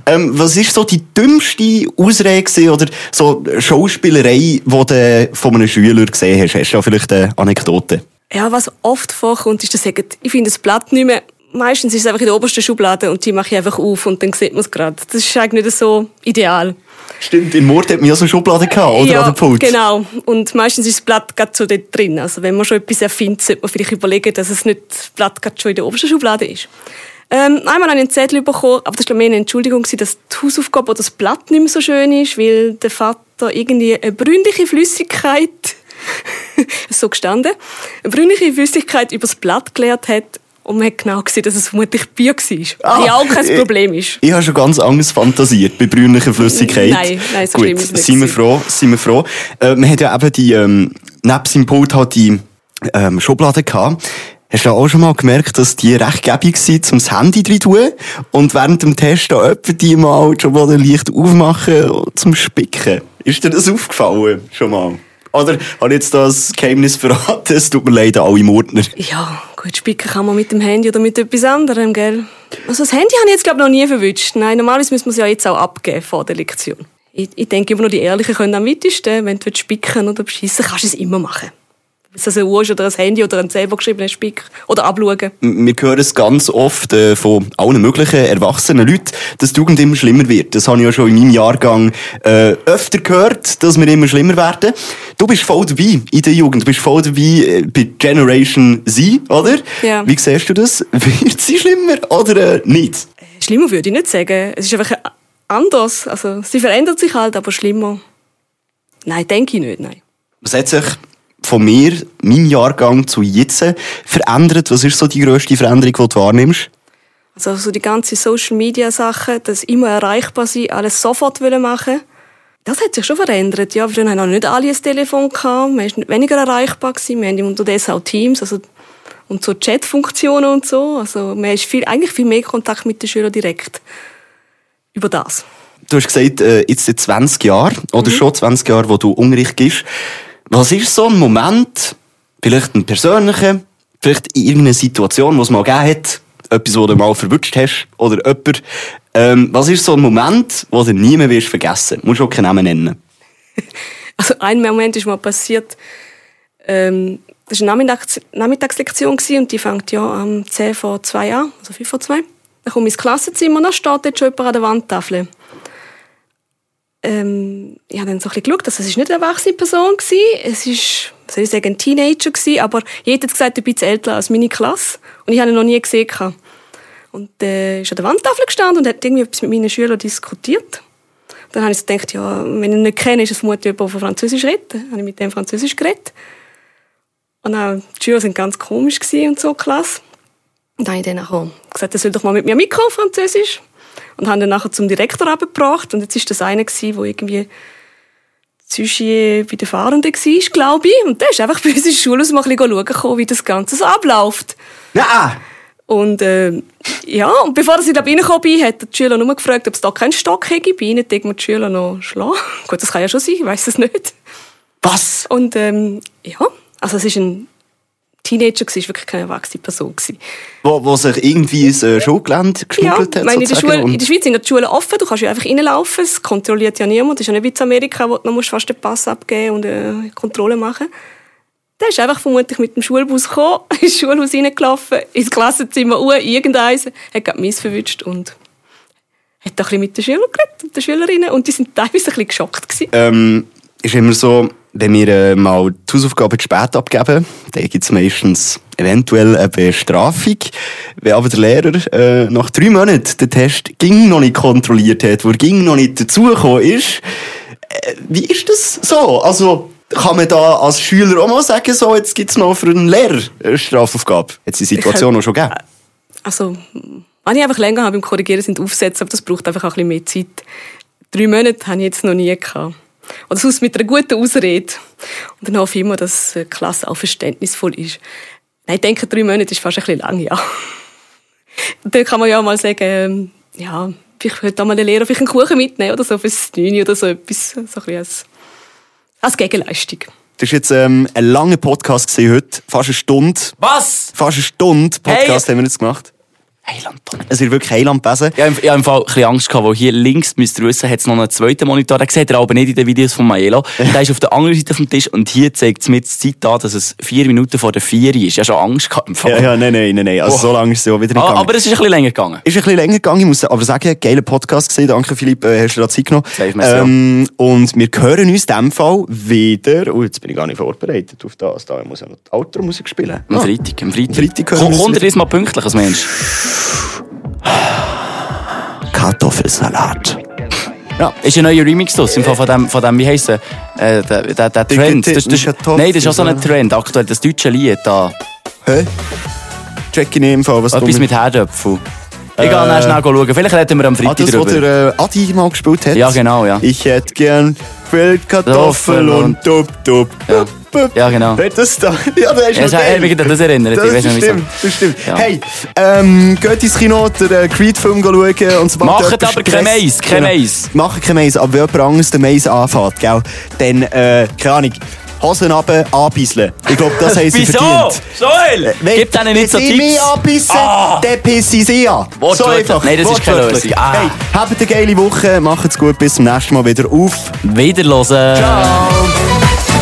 S2: Ähm, was ist so die dümmste Ausrede oder so Schauspielerei, die du von einem Schüler gesehen hast? Hast du da vielleicht eine Anekdote?
S6: Ja, was oft vorkommt, ist, dass sie sagen, ich finde das Blatt nicht mehr meistens ist es einfach in der obersten Schublade und die mache ich einfach auf und dann sieht man es gerade. Das ist eigentlich nicht so ideal.
S2: Stimmt, in Mord hat man ja so Schubladen gehabt, oder
S6: ja,
S2: an der Pult.
S6: genau. Und meistens ist das Blatt gerade so dort drin. Also wenn man schon etwas erfindet, sollte man vielleicht überlegen, dass es nicht das Blatt gerade schon in der obersten Schublade ist. Ähm, einmal habe ich einen Zettel bekommen, aber das war mehr eine Entschuldigung, dass die Hausaufgabe oder das Blatt nicht mehr so schön ist, weil der Vater irgendwie eine brünliche Flüssigkeit, so gestanden, eine brünliche Flüssigkeit über das Blatt geleert hat und man hat genau gesehen, dass es vermutlich Bier war.
S2: Ah,
S6: ja, auch kein
S2: ich-
S6: Problem ist.
S2: Ich habe schon ganz anders fantasiert bei brünlicher Flüssigkeit.
S6: Nein, nein, so
S2: Gut,
S6: ist
S2: sind wir froh, sind wir froh. Äh, man hat ja eben die, ähm, neben seinem Pult halt die ähm, Schublade gehabt. Hast du auch schon mal gemerkt, dass die recht gäbig waren, um das Handy drin zu tun? Und während dem Test da etwa die mal die Schublade leicht aufmachen zum Spicken. Ist dir das aufgefallen? Schon mal? Oder habe ich jetzt das Geheimnis verraten? Es tut mir leid, an alle Mordner.
S6: Ja, gut, spicken kann man mit dem Handy oder mit etwas anderem, gell? Also das Handy habe ich jetzt, glaube ich, noch nie verwünscht. Nein, normalerweise müssen wir es ja jetzt auch abgeben vor der Lektion. Ich, ich denke immer noch, die Ehrlichen können am weitesten. Wenn du spicken oder beschissen kannst du es immer machen. Es also eine Uhr ist oder ein Handy oder ein selber geschriebener Spick. Oder abschauen.
S2: Wir hören es ganz oft äh, von allen möglichen erwachsenen Leuten, dass die Jugend immer schlimmer wird. Das habe ich ja schon in meinem Jahrgang äh, öfter gehört, dass wir immer schlimmer werden. Du bist voll dabei in der Jugend, du bist voll dabei äh, bei Generation Z, oder?
S6: Ja.
S2: Wie siehst du das? Wird sie schlimmer oder äh, nicht?
S6: Schlimmer würde ich nicht sagen. Es ist einfach anders. Also, sie verändert sich halt, aber schlimmer. Nein, denke ich nicht, nein.
S2: Was hat sich von mir, meinem Jahrgang zu jetzt verändert? Was ist so die grösste Veränderung, die du wahrnimmst?
S6: Also so die ganze Social Media Sache, das immer erreichbar sein, alles sofort wollen machen. Das hat sich schon verändert. Ja, früher haben noch nicht alle ein Telefon gehabt, man ist weniger erreichbar gewesen. Wir haben unterdessen auch Teams, also und so Chatfunktionen und so. Also man ist viel, eigentlich viel mehr Kontakt mit den Schülern direkt über das.
S2: Du hast gesagt, äh, jetzt seit 20 Jahren, oder schon 20 Jahre, wo du Unterricht gibst. Was ist so ein Moment, vielleicht ein persönlicher, vielleicht in irgendeiner Situation, wo es mal gegeben hat, etwas, wo du mal verwünscht hast, oder jemand, ähm, was ist so ein Moment, wo du nie mehr wirst vergessen? Du musst auch keinen Namen nennen.
S6: Also ein Moment ist mal passiert, ähm, das war eine Nachmittags Nachmittagslektion und die fängt ja am 10 vor 2 an, also 5 vor 2. Dann komme ich ins Klassenzimmer und da steht jetzt schon jemand an der Wandtafel. Ähm, ich habe dann so ein bisschen geschaut, dass es nicht eine erwachsene Person war. Es ist, soll ich sagen, ein Teenager gewesen, aber jeder hat gesagt, ein bisschen älter als meine Klasse. Und ich habe ihn noch nie gesehen. Und äh, ist an der Wandtafel gestanden und hat irgendwie etwas mit meinen Schülern diskutiert. Dann habe ich so gedacht, ja, wenn ich ihn nicht kenne, ist es vermutlich jemand, der Französisch redet. Dann habe ich mit dem Französisch geredet. Und auch die Schüler waren ganz komisch und so, Klasse. Und dann habe ich dann nachher gesagt, er soll doch mal mit mir mitkommen, Französisch. Und habe ihn dann nachher zum Direktor abgebracht. Und jetzt ist das einer gewesen, der irgendwie Züschi bei den Fahrenden war, glaube ich. Und der ist einfach bei uns in die Schule mal ein bisschen schauen gekommen, wie das Ganze so abläuft.
S2: Nein!
S6: Und äh, ja, und bevor ich da reingekommen bin, hat die Schüler nur gefragt, ob es da keinen Stock hätte. Bei ihnen denkt man die Schüler noch schlagen. Gut, das kann ja schon sein, ich weiß es nicht.
S2: Was?
S6: Und ähm, ja, also es ist ein Teenager, war wirklich keine erwachsene Person. Gewesen.
S2: Wo, wo sich irgendwie ins äh, Schulgelände
S6: Ja,
S2: geschmuggelt hat,
S6: ich meine, in, der Schule, in der Schweiz sind ja die Schulen offen, du kannst ja einfach reinlaufen, es kontrolliert ja niemand. Das ist ja nicht wie in Amerika, wo du noch fast den Pass abgeben und eine Kontrolle machen Der ist einfach vermutlich mit dem Schulbus gekommen, ins Schulhaus reingelaufen, ins Klassenzimmer uhr, irgendeins, hat gerade mich verwünscht und hat da ein bisschen mit den Schülern geredet und den Schülerinnen und die sind teilweise ein bisschen geschockt gewesen.
S2: ähm, ist immer so, wenn wir äh, mal die Hausaufgaben zu spät abgeben, dann gibt es meistens eventuell eine Bestrafung. Wenn aber der Lehrer äh, nach drei Monaten den Test ging noch nicht kontrolliert hat, wo er ging noch nicht dazugekommen ist, äh, wie ist das so? Also, kann man da als Schüler auch mal sagen, so, jetzt gibt es noch für einen Lehrer eine Strafaufgabe? Hat es die Situation auch schon gegeben?
S6: Also, wenn ich einfach länger habe beim Korrigieren, sind Aufsätze, aber das braucht einfach auch ein bisschen mehr Zeit. Drei Monate habe ich jetzt noch nie gehabt. Oder sonst mit einer guten Ausrede. Und dann hoffe ich immer, dass die Klasse auch verständnisvoll ist. Nein, ich denke, drei Monate ist fast ein bisschen lang, ja. Und dann kann man ja mal sagen, ähm, ja, vielleicht könnte auch mal der Lehrer vielleicht einen Kuchen mitnehmen oder so fürs 9 oder so etwas. So ein bisschen als, als Gegenleistung.
S2: Das war jetzt ähm, ein langer Podcast gewesen heute, fast eine Stunde.
S3: Was?
S2: Fast eine Stunde Podcast
S3: Hey.
S2: haben wir jetzt gemacht.
S3: Heiland.
S2: Es wird wirklich Heiland gewesen.
S3: Ich habe im, ich Fall ein bisschen Angst gehabt, weil hier links, müsst ihr wissen, hat es noch einen zweiten Monitor. Den seht ihr aber nicht in den Videos von Maelo. Der ist auf der anderen Seite vom Tisch und hier zeigt es mir die Zeit an, dass es vier Minuten vor der vier ist. Ich habe schon Angst gehabt im Fall.
S2: Ja, ja, nein, nein, nein, nein. Also
S3: Oh.
S2: so lange ist es ja auch wieder nicht
S3: Ah,
S2: gegangen.
S3: aber es ist ein bisschen länger gegangen.
S2: Ist ein bisschen länger gegangen, ich muss aber sagen, geiler Podcast gesehen. Danke, Philipp, äh, hast du da Zeit genommen. Ähm, und wir hören uns in diesem Fall wieder, oh, jetzt bin ich gar nicht vorbereitet auf das, da muss ich noch die Outro-Musik spielen.
S3: Am
S2: Ah.
S3: Freitag, am Freitag.
S2: Freitag hören
S3: Komm,
S2: wir uns
S3: kommt ihr diesmal pünktlich als Mensch?
S2: Kartoffelsalat. Ja.
S3: Ist ein neuer Remix draus, im Fall von dem, von dem wie heisst er? Äh, der, der, der Trend. Das, das,
S2: Kartoffeln-
S3: nein, das ist auch so ein Trend, aktuell, das deutsche Lied da.
S2: Hä? Check nicht im Fall, was
S3: Etwas
S2: du
S3: mit Herdöpfel. Ich gehe
S2: Äh,
S3: schnell schauen. Vielleicht reden wir am
S2: Ah,
S3: Freitag
S2: das, was
S3: drüber.
S2: der äh, Adi mal gespielt hat?
S3: Ja, genau, ja.
S2: Ich hätte gern Feldkartoffel
S3: Kartoffel
S2: und Tup, Tup.
S3: Ja. Ja, genau.
S2: Das da. Ja, das ist
S3: Ja,
S2: noch
S3: wie geht das erinnert?
S2: Das,
S3: Ich nicht,
S2: stimmt, das stimmt.
S3: Ja.
S2: Hey, ähm, geht ins Kino, den äh, Creed-Film schauen und
S3: Macht aber kein Mais, kein
S2: Genau.
S3: Mais.
S2: Macht kein Mais, aber wenn jemand anderes den Mais anfängt, gell, dann, äh, keine Ahnung, Hosen runter, anbisseln. Ich glaube, das haben sie
S3: Wieso?
S2: verdient.
S3: Joel!
S2: Wenn-
S3: Gib denen nicht so
S2: wenn sie mich
S3: Tipps.
S2: anbissen,
S3: Ah.
S2: dann pissen sie an. So
S3: Wortwörtlich.
S2: einfach.
S3: Nein, das ist keine. Lösung. Ah.
S2: Hey, habt eine geile Woche, macht's gut, bis zum nächsten Mal wieder auf.
S3: Wiederhören.
S2: Ciao.